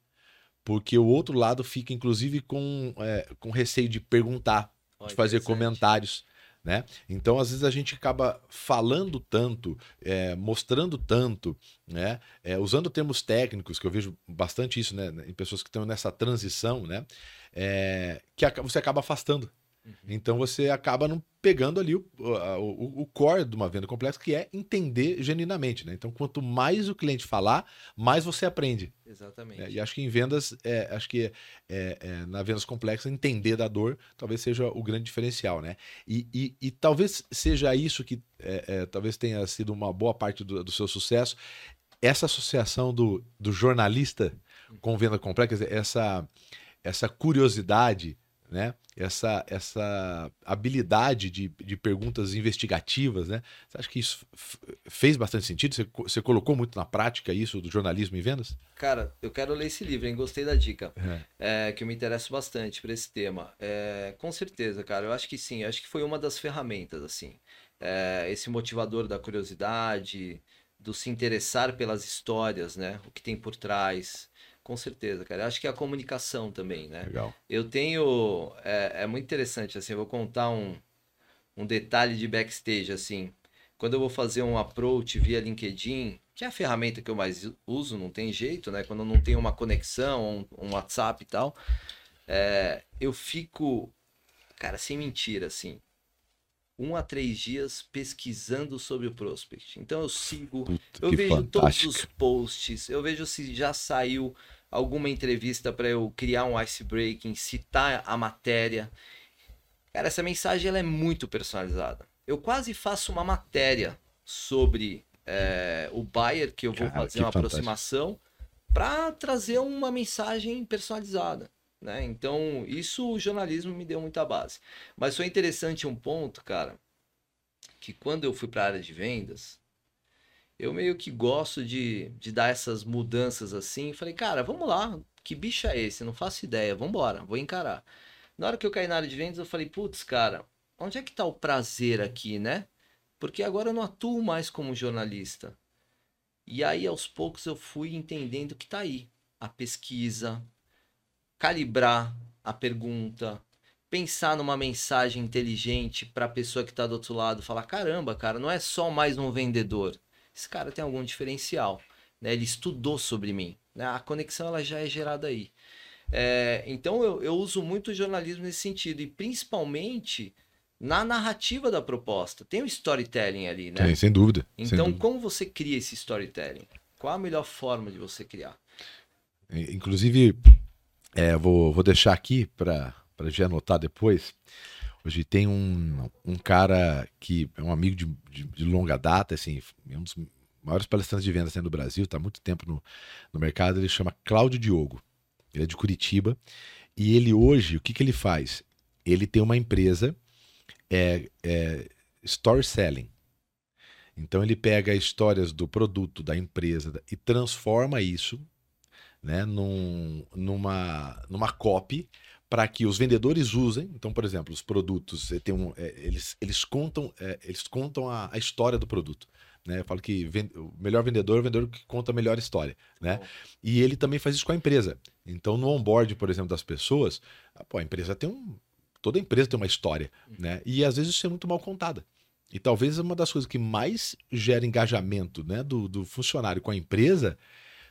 porque o outro lado fica, inclusive, com, é, com receio de perguntar, oh, de fazer comentários. Né? Então, às vezes, a gente acaba falando tanto, é, mostrando tanto, né? É, usando termos técnicos, que eu vejo bastante isso né? em pessoas que estão nessa transição, né? É, que você acaba afastando Uhum. Então você acaba não pegando ali o, o, o, core de uma venda complexa, que é entender genuinamente. Né? Então, quanto mais o cliente falar, mais você aprende. Exatamente. É, e acho que em vendas, é, acho que é, é, na vendas complexas, entender da dor talvez seja o grande diferencial. Né? E, e, e talvez seja isso que é, é, talvez tenha sido uma boa parte do, do seu sucesso. Essa associação do, do jornalista com venda complexa, essa, essa curiosidade né? Essa, essa habilidade de, de perguntas investigativas, né? Você acha que isso fez bastante sentido? Você, você colocou muito na prática isso do jornalismo em vendas? Cara, eu quero ler esse livro, hein? Gostei da dica. É. É, que eu me interesso bastante para esse tema. É, com certeza, cara. Eu acho que sim. Eu acho que foi uma das ferramentas, assim. É, esse motivador da curiosidade, do se interessar pelas histórias, né? O que tem por trás. Com certeza, cara. Acho que é a comunicação também, né? Legal. Eu tenho. É, é muito interessante, assim, eu vou contar um, um detalhe de backstage, assim. Quando eu vou fazer um approach via LinkedIn, que é a ferramenta que eu mais uso, não tem jeito, né? Quando eu não tenho uma conexão, um, um WhatsApp e tal, é, eu fico, cara, sem mentira, assim. um a três dias pesquisando sobre o prospect. Então eu sigo, Puta, eu vejo fantástico. todos os posts, eu vejo se já saiu alguma entrevista para eu criar um icebreaking, citar a matéria. Cara, essa mensagem ela é muito personalizada. Eu quase faço uma matéria sobre é, o buyer que eu vou Cara, fazer uma fantástico. aproximação para trazer uma mensagem personalizada. Né? Então, isso o jornalismo me deu muita base. Mas foi interessante um ponto, cara, que quando eu fui para a área de vendas, eu meio que gosto de, de dar essas mudanças assim. Falei, cara, vamos lá, que bicho é esse? Não faço ideia, vamos embora, vou encarar. Na hora que eu caí na área de vendas, eu falei, putz, cara, onde é que tá o prazer aqui, né? Porque agora eu não atuo mais como jornalista. E aí, aos poucos, eu fui entendendo que tá aí a pesquisa, calibrar a pergunta, pensar numa mensagem inteligente para a pessoa que está do outro lado, falar: caramba, cara, não é só mais um vendedor. Esse cara tem algum diferencial. Né? Ele estudou sobre mim. Né? A conexão ela já é gerada aí. É, então eu, eu uso muito o jornalismo nesse sentido, e principalmente na narrativa da proposta. Tem o storytelling ali, né? Tem, sem dúvida. sem Então, dúvida. como você cria esse storytelling? Qual a melhor forma de você criar? Inclusive, é, vou, vou deixar aqui para gente anotar depois. Hoje tem um, um cara que é um amigo de, de, de longa data, assim, é um dos maiores palestrantes de vendas né, do Brasil, está há muito tempo no, no mercado. Ele chama Cláudio Diogo. Ele é de Curitiba. E ele hoje, o que, que ele faz? Ele tem uma empresa, é, é store selling. Então ele pega histórias do produto, da empresa e transforma isso né, num, numa, numa copy para que os vendedores usem. Então, por exemplo, os produtos, eh, tem um, eh, eles, eles contam, eh, eles contam a, a história do produto. Né? Eu falo que ven- o melhor vendedor é o vendedor que conta a melhor história. Né? Bom. E ele também faz isso com a empresa. Então, no onboard, por exemplo, das pessoas, ah, pô, a empresa tem um. Toda empresa tem uma história. Né? E às vezes isso é muito mal contada. E talvez uma das coisas que mais gera engajamento né, do, do funcionário com a empresa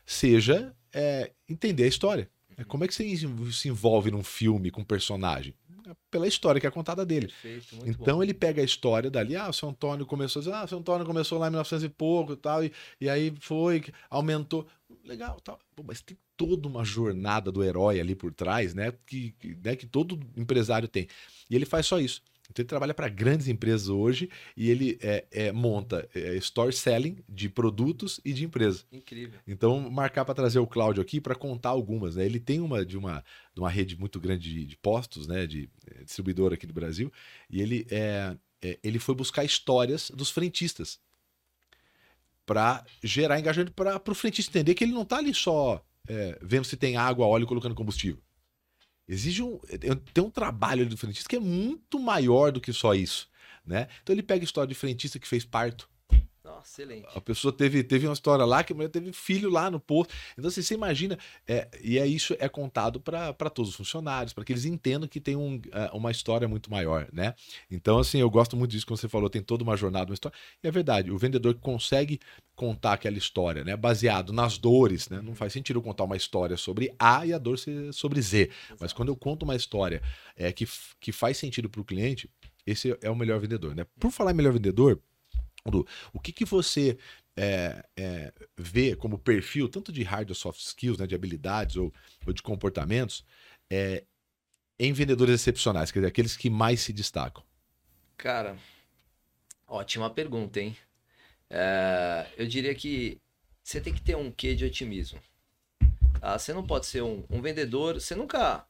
seja é, entender a história. É, Como é que você se envolve num filme com um personagem? É Pela história que é contada dele. Perfeito, Então bom. ele pega a história dali, ah, o seu Antônio começou, ah, o seu Antônio começou lá em 1900 e pouco e tal, e, e aí foi, aumentou. Legal, tal. Pô, mas tem toda uma jornada do herói ali por trás, né? Que, que, né, que todo empresário tem. E ele faz só isso. Então ele trabalha para grandes empresas hoje e ele é, é, monta é, store selling de produtos e de empresas. Incrível. Então, marcar para trazer o Cláudio aqui para contar algumas. Né? Ele tem uma de, uma de uma rede muito grande de, de postos, né? de eh, distribuidora aqui do Brasil, e ele, é, é, ele foi buscar histórias dos frentistas para gerar engajamento para o frentista entender que ele não está ali só é, vendo se tem água, óleo e colocando combustível. Exige um, tem um trabalho do frentista que é muito maior do que só isso. Né? Então ele pega a história de frentista que fez parto. Nossa, excelente. A pessoa teve, teve uma história lá que a mulher teve filho lá no posto. Então, assim, você imagina, é, e é isso é contado para todos os funcionários, para que eles entendam que tem um, é, uma história muito maior, né? Então, assim, eu gosto muito disso, como você falou, tem toda uma jornada, uma história. E é verdade, o vendedor que consegue contar aquela história, né? Baseado nas dores, né? Não faz sentido eu contar uma história sobre A e a dor ser sobre Z. Mas quando eu conto uma história é, que, que faz sentido para o cliente, esse é o melhor vendedor, né? Por falar em melhor vendedor, o que, que você é, é, vê como perfil, tanto de hard ou soft skills, né, de habilidades ou, ou de comportamentos, é, em vendedores excepcionais, quer dizer, aqueles que mais se destacam? Cara, ótima pergunta, hein? É, eu diria que você tem que ter um quê de otimismo. tá? Você não pode ser um, um vendedor, você nunca.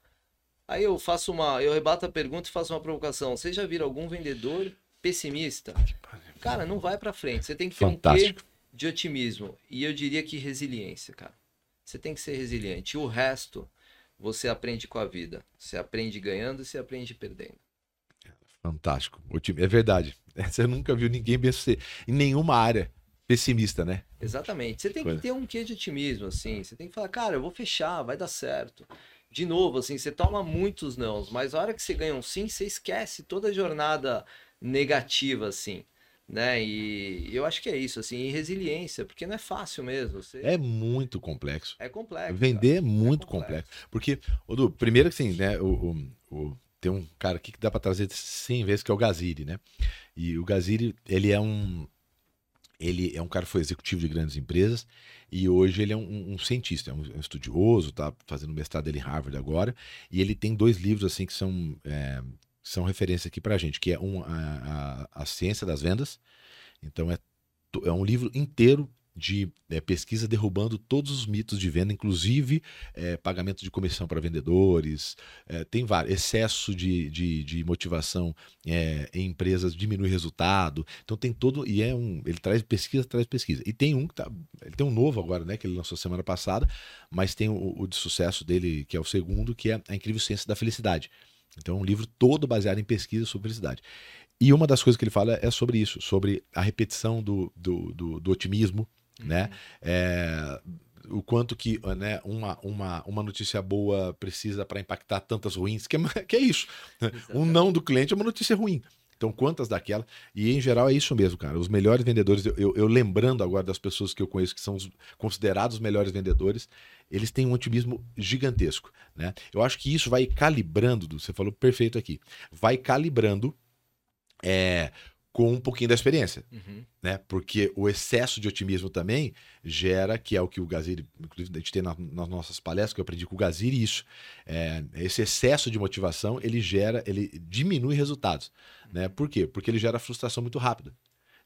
Aí eu faço uma. Eu rebato a pergunta e faço uma provocação. Você já viram algum vendedor pessimista? Cara, não vai pra frente. Você tem que ter um quê de otimismo. E eu diria que resiliência, cara. Você tem que ser resiliente. E o resto você aprende com a vida. Você aprende ganhando e você aprende perdendo. Fantástico. É verdade. Você nunca viu ninguém sucedido em nenhuma área pessimista, né? Exatamente. Você tem que ter um quê de otimismo, assim. Você tem que falar, cara, eu vou fechar, vai dar certo. De novo, assim, você toma muitos nãos, mas a hora que você ganha um sim, você esquece toda a jornada negativa, assim. Né? E eu acho que é isso, assim, resiliência, porque não é fácil mesmo. Você... É muito complexo. É complexo. Vender é muito complexo. complexo. Porque, Odu, primeiro que assim, né, o, o- o- tem um cara aqui que dá para trazer 100 vezes, que é o Gaziri, né? E o Gaziri, ele é um ele é um cara que foi executivo de grandes empresas e hoje ele é um, um cientista, é um, um, estudioso, tá fazendo mestrado dele em Harvard agora, e ele tem dois livros assim que são, é, são referência aqui pra gente, que é um, a, a, a Ciência das Vendas, então é, é um livro inteiro de é, pesquisa derrubando todos os mitos de venda, inclusive é, pagamento de comissão para vendedores, é, tem vários, excesso de, de, de motivação é, em empresas diminui resultado, então tem todo, e é um, ele traz pesquisa, traz pesquisa, e tem um que tá, ele tem um novo agora, né, que ele lançou semana passada, mas tem o, o de sucesso dele, que é o segundo, que é A Incrível Ciência da Felicidade, então é um livro todo baseado em pesquisa sobre felicidade. E uma das coisas que ele fala é sobre isso, sobre a repetição do, do, do, do otimismo, né? É, o quanto que né, uma, uma, uma notícia boa precisa para impactar tantas ruins, que é, que é isso. Exatamente. Um não do cliente é uma notícia ruim. Então, quantas daquela? E em geral é isso mesmo, cara. Os melhores vendedores, eu, eu, eu lembrando agora das pessoas que eu conheço que são os, considerados os melhores vendedores, eles têm um otimismo gigantesco. Né? Eu acho que isso vai calibrando, você falou perfeito aqui, vai calibrando é, com um pouquinho da experiência, uhum. né? Porque o excesso de otimismo também gera, que é o que o Gaziri, inclusive a gente tem na, nas nossas palestras, que eu aprendi com o Gaziri isso, é, esse excesso de motivação, ele gera, ele diminui resultados, né? Por quê? Porque ele gera frustração muito rápida.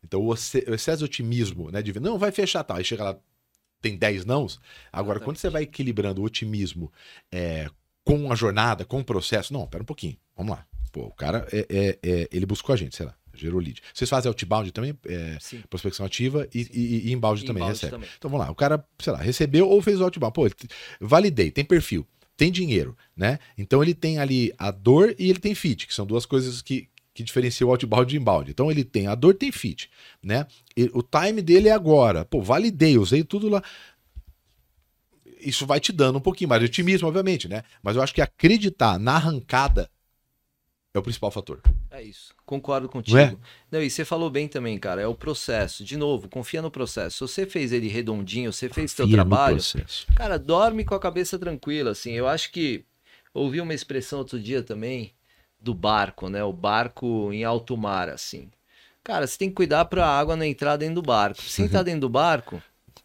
Então o, excesso de otimismo, né? De não, vai fechar tal, aí chega lá, tem 10 nãos. Agora, quando você vai equilibrando o otimismo é, com a jornada, com o processo, não, pera um pouquinho, vamos lá. Pô, o cara, é, é, é ele buscou a gente, sei lá gerou lead. Vocês fazem outbound também, é, prospecção ativa e, e, e inbound, também recebe. Também. Então vamos lá, o cara, sei lá, recebeu ou fez o outbound. Pô, validei, tem perfil, tem dinheiro, né? Então ele tem ali a dor e ele tem fit, que são duas coisas que, que diferenciam o outbound de inbound. Então ele tem a dor, tem fit, né? E, o time dele é agora. Pô, validei, usei tudo lá isso vai te dando um pouquinho mais de otimismo, obviamente, né? Mas eu acho que acreditar na arrancada é o principal fator. É isso. Concordo contigo. Não, é? Não, e você falou bem também, cara. É o processo. De novo, confia no processo. Se você fez ele redondinho, você fez confia seu trabalho. Cara, dorme com a cabeça tranquila, assim. Eu acho que ouvi uma expressão outro dia também do barco, né? O barco em alto mar, assim. Cara, você tem que cuidar para a água não entrar dentro do barco. Se entrar dentro do barco,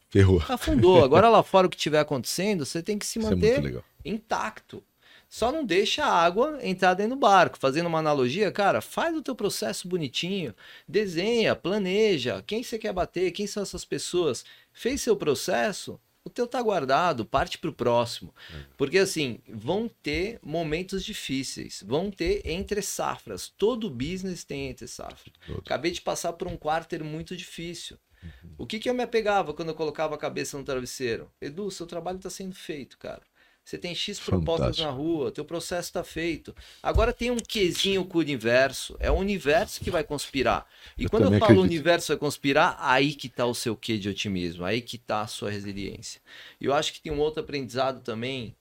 ferrou. Afundou. Agora lá fora o que estiver acontecendo, você tem que se manter é intacto. Só não deixa a água entrar dentro do barco. Fazendo uma analogia, cara, faz o teu processo bonitinho, desenha, planeja, quem você quer bater, quem são essas pessoas. Fez seu processo, o teu tá guardado, parte para o próximo. É. Porque assim, vão ter momentos difíceis, vão ter entre safras. Todo business tem entre safras. Acabei de passar por um quarter muito difícil. Uhum. O que, que eu me apegava quando eu colocava a cabeça no travesseiro? Edu, seu trabalho está sendo feito, cara. Você tem X propostas Fantástico. na rua, teu processo está feito. Agora tem um quesinho com o universo. É o universo que vai conspirar. E eu quando eu falo acredito. o universo vai conspirar, aí que está o seu quê de otimismo, aí que está a sua resiliência. E eu acho que tem um outro aprendizado também.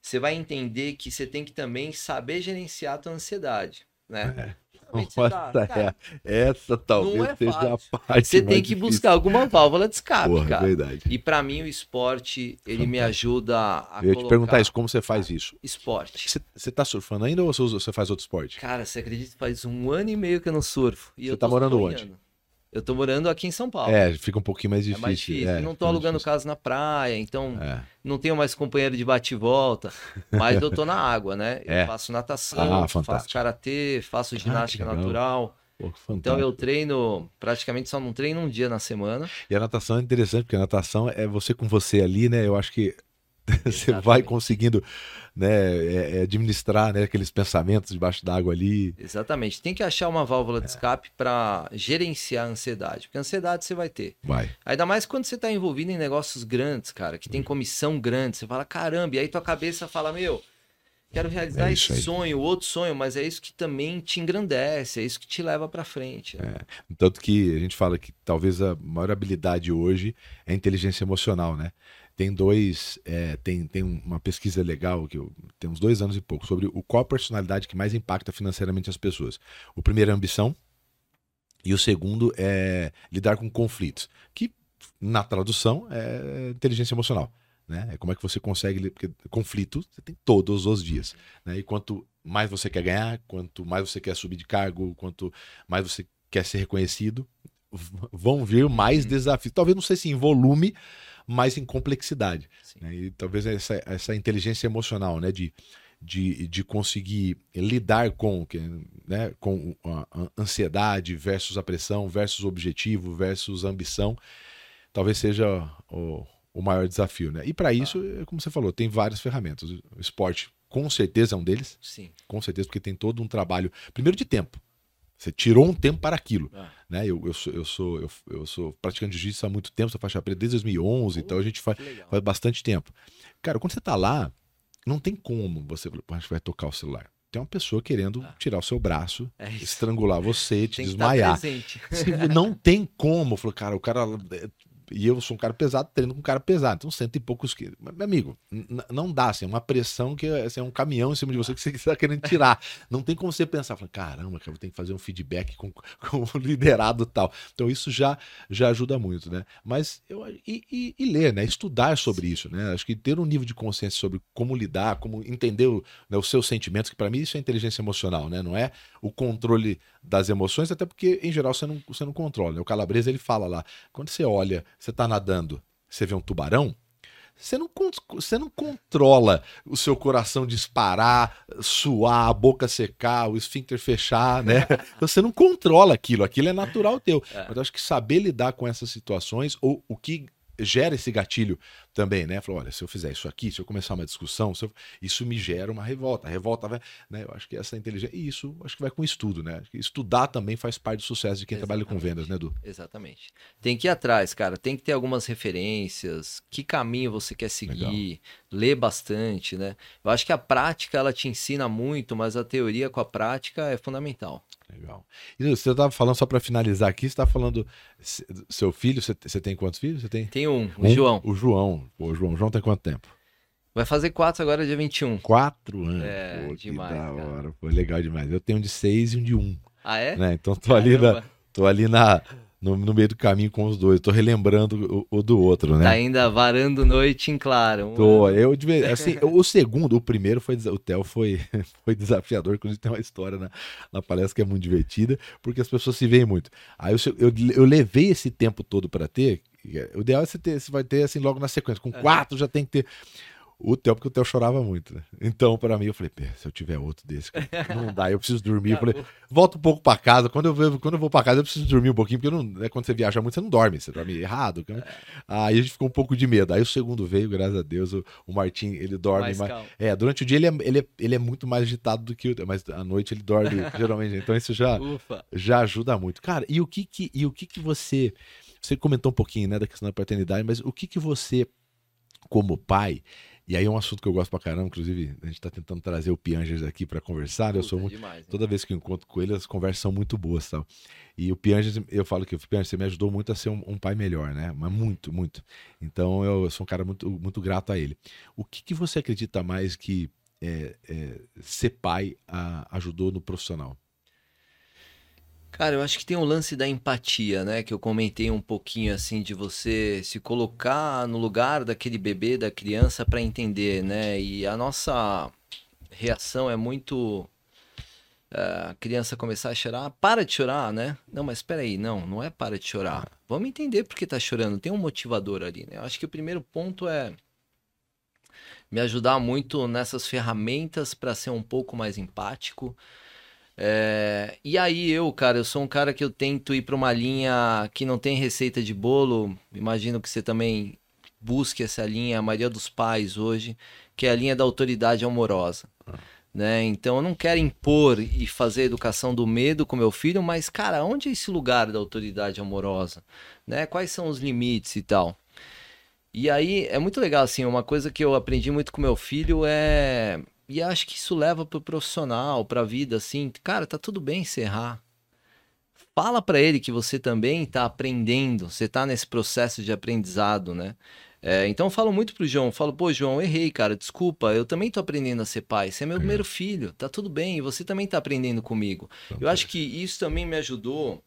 Você vai entender que você tem que também saber gerenciar a tua ansiedade, né? É. Nossa, é, essa talvez é seja a parte. Você tem que buscar difícil. alguma válvula de escape, Porra, cara. Verdade. E para mim o esporte, ele Fantástico. me ajuda a. Eu ia te perguntar isso, como você faz isso? Esporte. Você, você tá surfando ainda ou você faz outro esporte? Cara, você acredita que faz um ano e meio que eu não surfo. E você tá morando sonhando. onde? Eu tô morando aqui em São Paulo. É, fica um pouquinho mais difícil. É mais difícil. É, não tô alugando difícil. casa na praia, então é. não tenho mais companheiro de bate e volta. Mas eu tô na água, né? Eu é. faço natação, ah, faço karatê, faço ginástica ah, natural. Pô, então eu treino, praticamente só não treino um dia na semana. E a natação é interessante, porque a natação é você com você ali, né? Eu acho que você vai conseguindo né, é, é administrar né, aqueles pensamentos debaixo d'água ali. Exatamente. Tem que achar uma válvula de escape para gerenciar a ansiedade. Porque a ansiedade você vai ter. Vai. Ainda mais quando você está envolvido em negócios grandes, cara, que tem comissão grande. Você fala, caramba, e aí tua cabeça fala, meu, quero realizar é esse aí. sonho, outro sonho, mas é isso que também te engrandece, é isso que te leva para frente. Né? É. Tanto que a gente fala que talvez a maior habilidade hoje é a inteligência emocional, né? Tem dois, é, tem, tem uma pesquisa legal que eu, tem uns dois anos e pouco sobre o qual a personalidade que mais impacta financeiramente as pessoas. O primeiro é ambição e o segundo é lidar com conflitos, que na tradução é inteligência emocional. né? É como é que você consegue. Porque conflito você tem todos os dias. Né? E quanto mais você quer ganhar, quanto mais você quer subir de cargo, quanto mais você quer ser reconhecido, vão vir mais uhum. desafios. Talvez não sei se em volume, mas em complexidade. Né? E talvez essa, essa inteligência emocional, né? De, de, de conseguir lidar com, né, com a ansiedade versus a pressão, versus objetivo, versus ambição, talvez seja o, o maior desafio. Né? E para isso, ah. como você falou, tem várias ferramentas. O esporte, com certeza, é um deles. Sim. Com certeza, porque tem todo um trabalho, primeiro de tempo. Você tirou um tempo para aquilo. Ah. Né? Eu, eu, sou, eu, sou, eu, eu sou praticante de jiu-jitsu há muito tempo, sou faixa preta desde 2011, uh, então a gente faz, faz bastante tempo. Cara, quando você está lá, não tem como você a gente vai tocar o celular. Tem uma pessoa querendo ah. tirar o seu braço, é estrangular você, te desmaiar. não tem como. Falou, cara, o cara e eu sou um cara pesado, treino com um cara pesado. Então, cento e poucos quilos. Mas, meu amigo, não dá, assim, é uma pressão que assim, é um caminhão em cima de você que você está querendo tirar. Não tem como você pensar, falar, caramba, cara, eu tenho que fazer um feedback com, com o liderado tal. Então, isso já, já ajuda muito, né? Mas, eu, e, e, e ler, né? Estudar sobre Sim. isso, né? Acho que ter um nível de consciência sobre como lidar, como entender o, né, os seus sentimentos, que para mim isso é inteligência emocional, né? Não é o controle das emoções, até porque, em geral, você não, você não controla. Né? O Calabresa, ele fala lá, quando você olha, você está nadando, você vê um tubarão, você não, você não controla o seu coração disparar, suar, a boca secar, o esfíncter fechar, né? Então, você não controla aquilo, aquilo é natural teu. É. Mas eu acho que saber lidar com essas situações, ou o que gera esse gatilho também, né? Falou, olha, se eu fizer isso aqui, se eu começar uma discussão, eu... isso me gera uma revolta. A revolta vai, né? Eu acho que essa inteligência, e isso acho que vai com estudo, né? Estudar também faz parte do sucesso de quem Exatamente. trabalha com vendas, né, Edu? Exatamente. Tem que ir atrás, cara. Tem que ter algumas referências, que caminho você quer seguir, Legal. ler bastante, né? Eu acho que a prática ela te ensina muito, mas a teoria com a prática é fundamental. Legal. E você estava falando, só para finalizar aqui, você está falando seu filho, você, você, tem quantos filhos? Você tem? Tem um, o um, João. O João. o João. O João tem quanto tempo? Vai fazer quatro agora, dia 21. Quatro anos? É, Pô, demais. da hora. Legal demais. Eu tenho um de seis e um de um. Ah, é? Né? Então tô ali, na, tô ali na, no, no, meio do caminho com os dois. Tô relembrando o, o, do outro, né? Tá ainda varando noite em claro. Tô, eu assim, o segundo, o primeiro foi o Theo foi foi desafiador, inclusive tem uma história na, na palestra que é muito divertida, porque as pessoas se veem muito. Aí eu, eu, eu levei esse tempo todo para ter, o ideal é você ter, você vai ter assim logo na sequência, com quatro já tem que ter o Theo, porque o Theo chorava muito, né? Então, para mim, eu falei, se eu tiver outro desse, não dá, eu preciso dormir. Eu falei, volta um pouco para casa. Quando eu, vou, quando eu vou para casa, eu preciso dormir um pouquinho, porque não, né, quando você viaja muito, você não dorme, você dorme errado. Né? Aí a gente ficou um pouco de medo. Aí o segundo veio, graças a Deus, o, o Martim, ele dorme mais. mais é, durante o dia ele é, ele, é, ele é muito mais agitado do que o mas à noite ele dorme, geralmente. Então isso já, já ajuda muito. Cara, e o que que, e o que, que você. Você comentou um pouquinho, né, da questão da paternidade, mas o que que você, como pai, e aí é um assunto que eu gosto pra caramba, inclusive a gente tá tentando trazer o Piangers aqui para conversar. Puta, eu sou muito, demais, toda vez que eu encontro com ele, as conversas são muito boas, tal. E o Piangers, eu falo que o Piangers você me ajudou muito a ser um, um, pai melhor, né? Mas muito, muito. Então eu, eu, sou um cara muito, muito grato a ele. O que, que você acredita mais que é, é, ser pai a, ajudou no profissional? Cara, eu acho que tem um lance da empatia, né? Que eu comentei um pouquinho assim de você se colocar no lugar daquele bebê, da criança para entender, né? E a nossa reação é muito eh, a criança começar a chorar, para de chorar, né? Não, mas espera aí, não, não é para de chorar. Vamos entender por que tá chorando, tem um motivador ali, né? Eu acho que o primeiro ponto é me ajudar muito nessas ferramentas para ser um pouco mais empático, é, e aí eu, cara, eu sou um cara que eu tento ir para uma linha que não tem receita de bolo. Imagino que você também busque essa linha, a maioria dos pais hoje, que é a linha da autoridade amorosa. Né? Então eu não quero impor e fazer educação do medo com meu filho, mas cara, onde é esse lugar da autoridade amorosa? Né? Quais são os limites e tal? E aí é muito legal assim, uma coisa que eu aprendi muito com meu filho é e acho que isso leva pro profissional, pra vida, assim. Cara, tá tudo bem se errar. Fala para ele que você também tá aprendendo, você tá nesse processo de aprendizado, né? É, então eu falo muito pro João, falo, pô, João, errei, cara, desculpa, eu também tô aprendendo a ser pai, você é meu é. primeiro filho, tá tudo bem, e você também tá aprendendo comigo. Então, eu acho que isso também me ajudou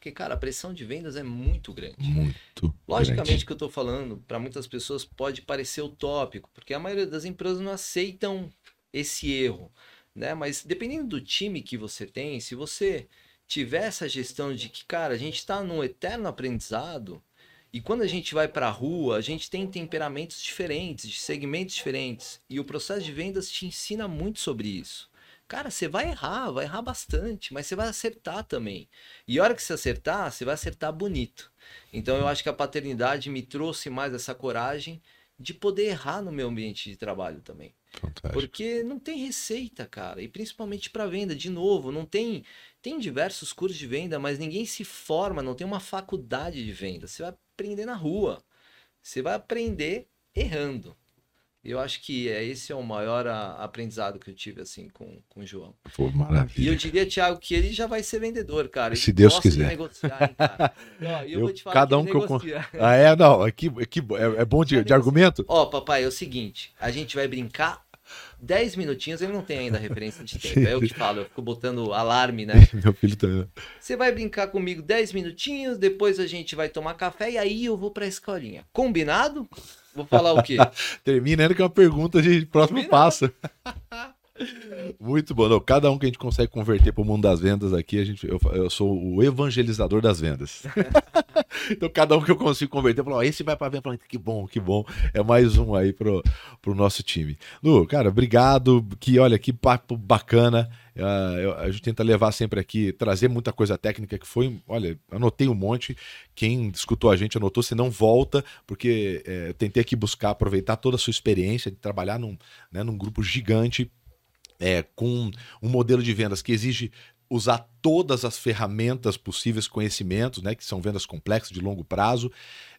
Porque, cara, a pressão de vendas é muito grande. Muito. Logicamente grande. que eu estou falando, para muitas pessoas pode parecer utópico, porque a maioria das empresas não aceitam esse erro, né? Mas dependendo do time que você tem, se você tiver essa gestão de que, cara, a gente está num eterno aprendizado, e quando a gente vai para a rua, a gente tem temperamentos diferentes, de segmentos diferentes, e o processo de vendas te ensina muito sobre isso. Cara, você vai errar, vai errar bastante, mas você vai acertar também. E a hora que você acertar, você vai acertar bonito. Então eu acho que a paternidade me trouxe mais essa coragem de poder errar no meu ambiente de trabalho também. Fantástico. Porque não tem receita, cara, e principalmente para venda, de novo, não tem tem diversos cursos de venda, mas ninguém se forma, não tem uma faculdade de venda. Você vai aprender na rua. Você vai aprender errando. Eu acho que é, esse é o maior a, aprendizado que eu tive assim com, com o João. Pô, E maravilha. eu diria, Thiago, que ele já vai ser vendedor, cara. Ele Se Deus gosta de quiser. negociar, hein, cara. E eu, Eu- vou te falar cada que um ele que eu. Ah, é? Não, aqui, aqui é, é bom de, de argumento? Ó, papai, é o seguinte, a gente vai brincar 10 minutinhos, ele não tem ainda referência de tempo. É eu que falo, eu fico botando alarme, né? Meu filho também. Você vai brincar comigo 10 minutinhos, depois a gente vai tomar café e aí eu vou pra escolinha. Combinado? Vou falar o quê? Termina ainda que é uma pergunta de próximo Combinado. passo. Muito bom. Não, cada um que a gente consegue converter para o mundo das vendas aqui, a gente, eu, eu sou o evangelizador das vendas. então, cada um que eu consigo converter, eu falo, ó, esse vai para venda. Que bom, que bom. É mais um aí pro, pro nosso time. Lu, cara, obrigado. Que, olha, que papo bacana. Eu- a gente tenta levar sempre aqui, trazer muita coisa técnica que foi, olha, anotei um monte. Quem escutou a gente anotou, se não volta, porque é, eu tentei aqui buscar aproveitar toda a sua experiência de trabalhar num, né, num grupo gigante é, com um modelo de vendas que exige usar todas as ferramentas possíveis, conhecimentos, né, que são vendas complexas de longo prazo.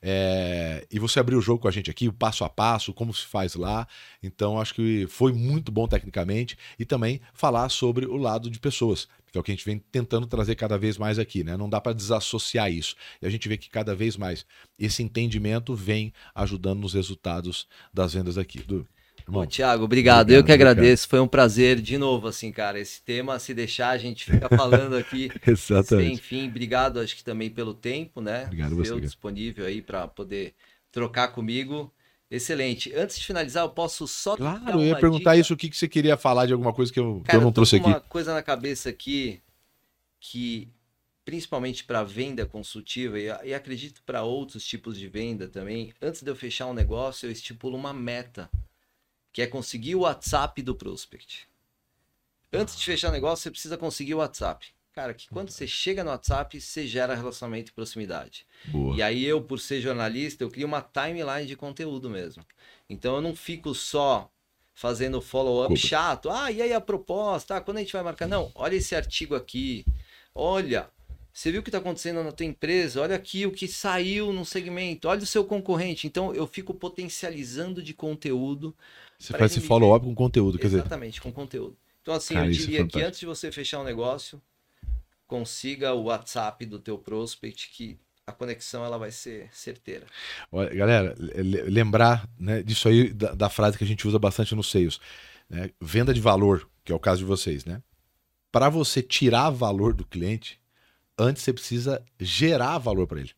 É, e você abriu o jogo com a gente aqui, o passo a passo, como se faz lá. Então, acho que foi muito bom tecnicamente. E também falar sobre o lado de pessoas, que é o que a gente vem tentando trazer cada vez mais aqui. Né? Não dá para desassociar isso. E a gente vê que cada vez mais esse entendimento vem ajudando nos resultados das vendas aqui. Du, Bom, Thiago, obrigado. Obrigado, Eu que agradeço. Foi um prazer de novo, assim, cara. Esse tema, se deixar, a gente fica falando aqui sem exatamente. fim. Obrigado, acho que também pelo tempo, né? Obrigado você, cara. disponível aí para poder trocar comigo. Excelente. Antes de finalizar, eu posso só Claro, eu ia perguntar dica? isso, o que, que você queria falar de alguma coisa que eu, que Cara, eu não trouxe com aqui. uma coisa na cabeça aqui que, principalmente para venda consultiva, e, e acredito para outros tipos de venda também, antes de eu fechar um negócio, eu estipulo uma meta, que é conseguir o WhatsApp do prospect. Antes de fechar o negócio, você precisa conseguir o WhatsApp. Cara, que quando você chega no WhatsApp, você gera relacionamento e proximidade. Boa. E aí eu, por ser jornalista, eu crio uma timeline de conteúdo mesmo. Então eu não fico só fazendo follow-up chato. Ah, e aí a proposta? Ah, quando a gente vai marcar? Não, olha esse artigo aqui. Olha, você viu o que está acontecendo na tua empresa? Olha aqui o que saiu no segmento. Olha o seu concorrente. Então eu fico potencializando de conteúdo. Você faz esse follow-up com conteúdo, quer dizer, Exatamente, com conteúdo. Então assim, Cara, eu é diria que fantástico. antes de você fechar um negócio, consiga o WhatsApp do teu prospect que a conexão ela vai ser certeira. olha, galera, le- lembrar né, disso aí, da, da frase que a gente usa bastante nos seios. né? Venda de valor, que é o caso de vocês, né? Para você tirar valor do cliente, antes você precisa gerar valor para ele.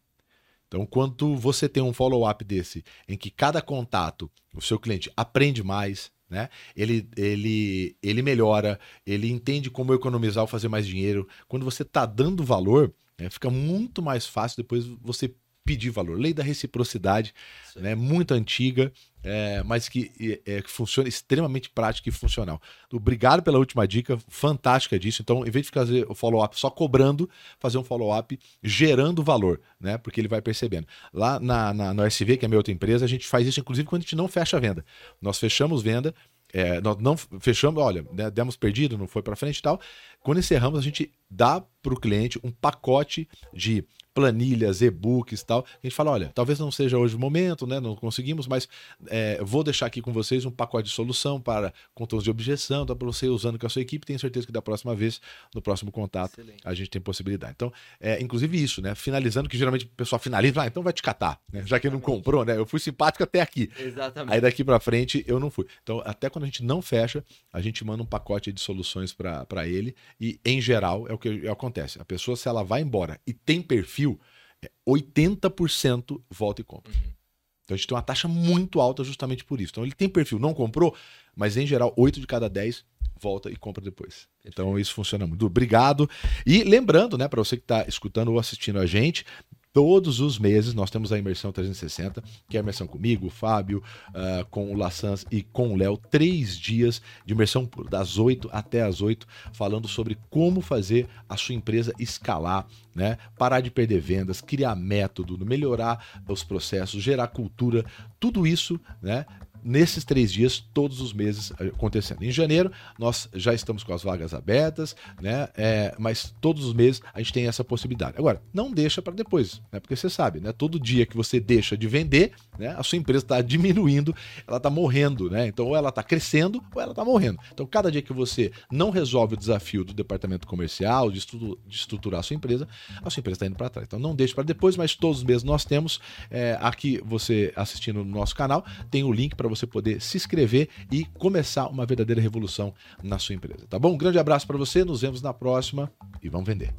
Então, quando você tem um follow-up desse, em que cada contato, o seu cliente aprende mais, né? Ele, ele, ele melhora, ele entende como economizar ou fazer mais dinheiro. Quando você está dando valor, né, fica muito mais fácil depois você pedir valor. Lei da reciprocidade, né, muito antiga, é, mas que, é, que funciona extremamente prática e funcional. Obrigado pela última dica, fantástica disso. Então, em vez de fazer o follow-up só cobrando, fazer um follow-up gerando valor, né? Porque ele vai percebendo. Lá na, na, no SV, que é a minha outra empresa, a gente faz isso, inclusive, quando a gente não fecha a venda. Nós fechamos venda, é, nós não fechamos, olha, né, demos perdido, não foi para frente e tal. Quando encerramos, a gente dá para o cliente um pacote de planilhas, e-books e tal. A gente fala, olha, talvez não seja hoje o momento, né? Não conseguimos, mas é, vou deixar aqui com vocês um pacote de solução para contornos de objeção, para você usando com a sua equipe. Tenho certeza que da próxima vez, no próximo contato, Excelente. a gente tem possibilidade. Então, é, inclusive isso, né? Finalizando, que geralmente o pessoal finaliza, ah, então vai te catar, né? Já que não comprou, né? Eu fui simpático até aqui. Exatamente. Aí daqui para frente eu não fui. Então, até quando a gente não fecha, a gente manda um pacote de soluções para ele e, em geral, é o que acontece. A pessoa, se ela vai embora e tem perfil, 80% é volta e compra. Uhum. Então a gente tem uma taxa muito alta justamente por isso. Então ele tem perfil, não comprou, mas em geral, 8 de cada 10 volta e compra depois. Então isso funciona muito. Obrigado. E lembrando, né, para você que está escutando ou assistindo a gente, Todos os meses nós temos a imersão 360, que é a imersão comigo, o Fábio, uh, com o Lassans e com o Léo. Três dias de imersão das 8 até as 8, falando sobre como fazer a sua empresa escalar, né? Parar de perder vendas, criar método, melhorar os processos, gerar cultura, tudo isso, né? Nesses três dias, todos os meses eh, acontecendo. Em janeiro, nós já estamos com as vagas abertas, né? É, mas todos os meses a gente tem essa possibilidade. Agora, não deixa para depois, né? Porque você sabe, né? Todo dia que você deixa de vender, né? A sua empresa está diminuindo, ela está morrendo, né? Então, ou ela está crescendo ou ela está morrendo. Então, cada dia que você não resolve o desafio do departamento comercial, de, de estruturar a sua empresa, a sua empresa está indo para trás. Então, não deixe para depois, mas todos os meses nós temos é, aqui você assistindo no nosso canal, tem o link para você poder se inscrever e começar uma verdadeira revolução na sua empresa, tá bom? Um grande abraço para você, nos vemos na próxima e vamos vender.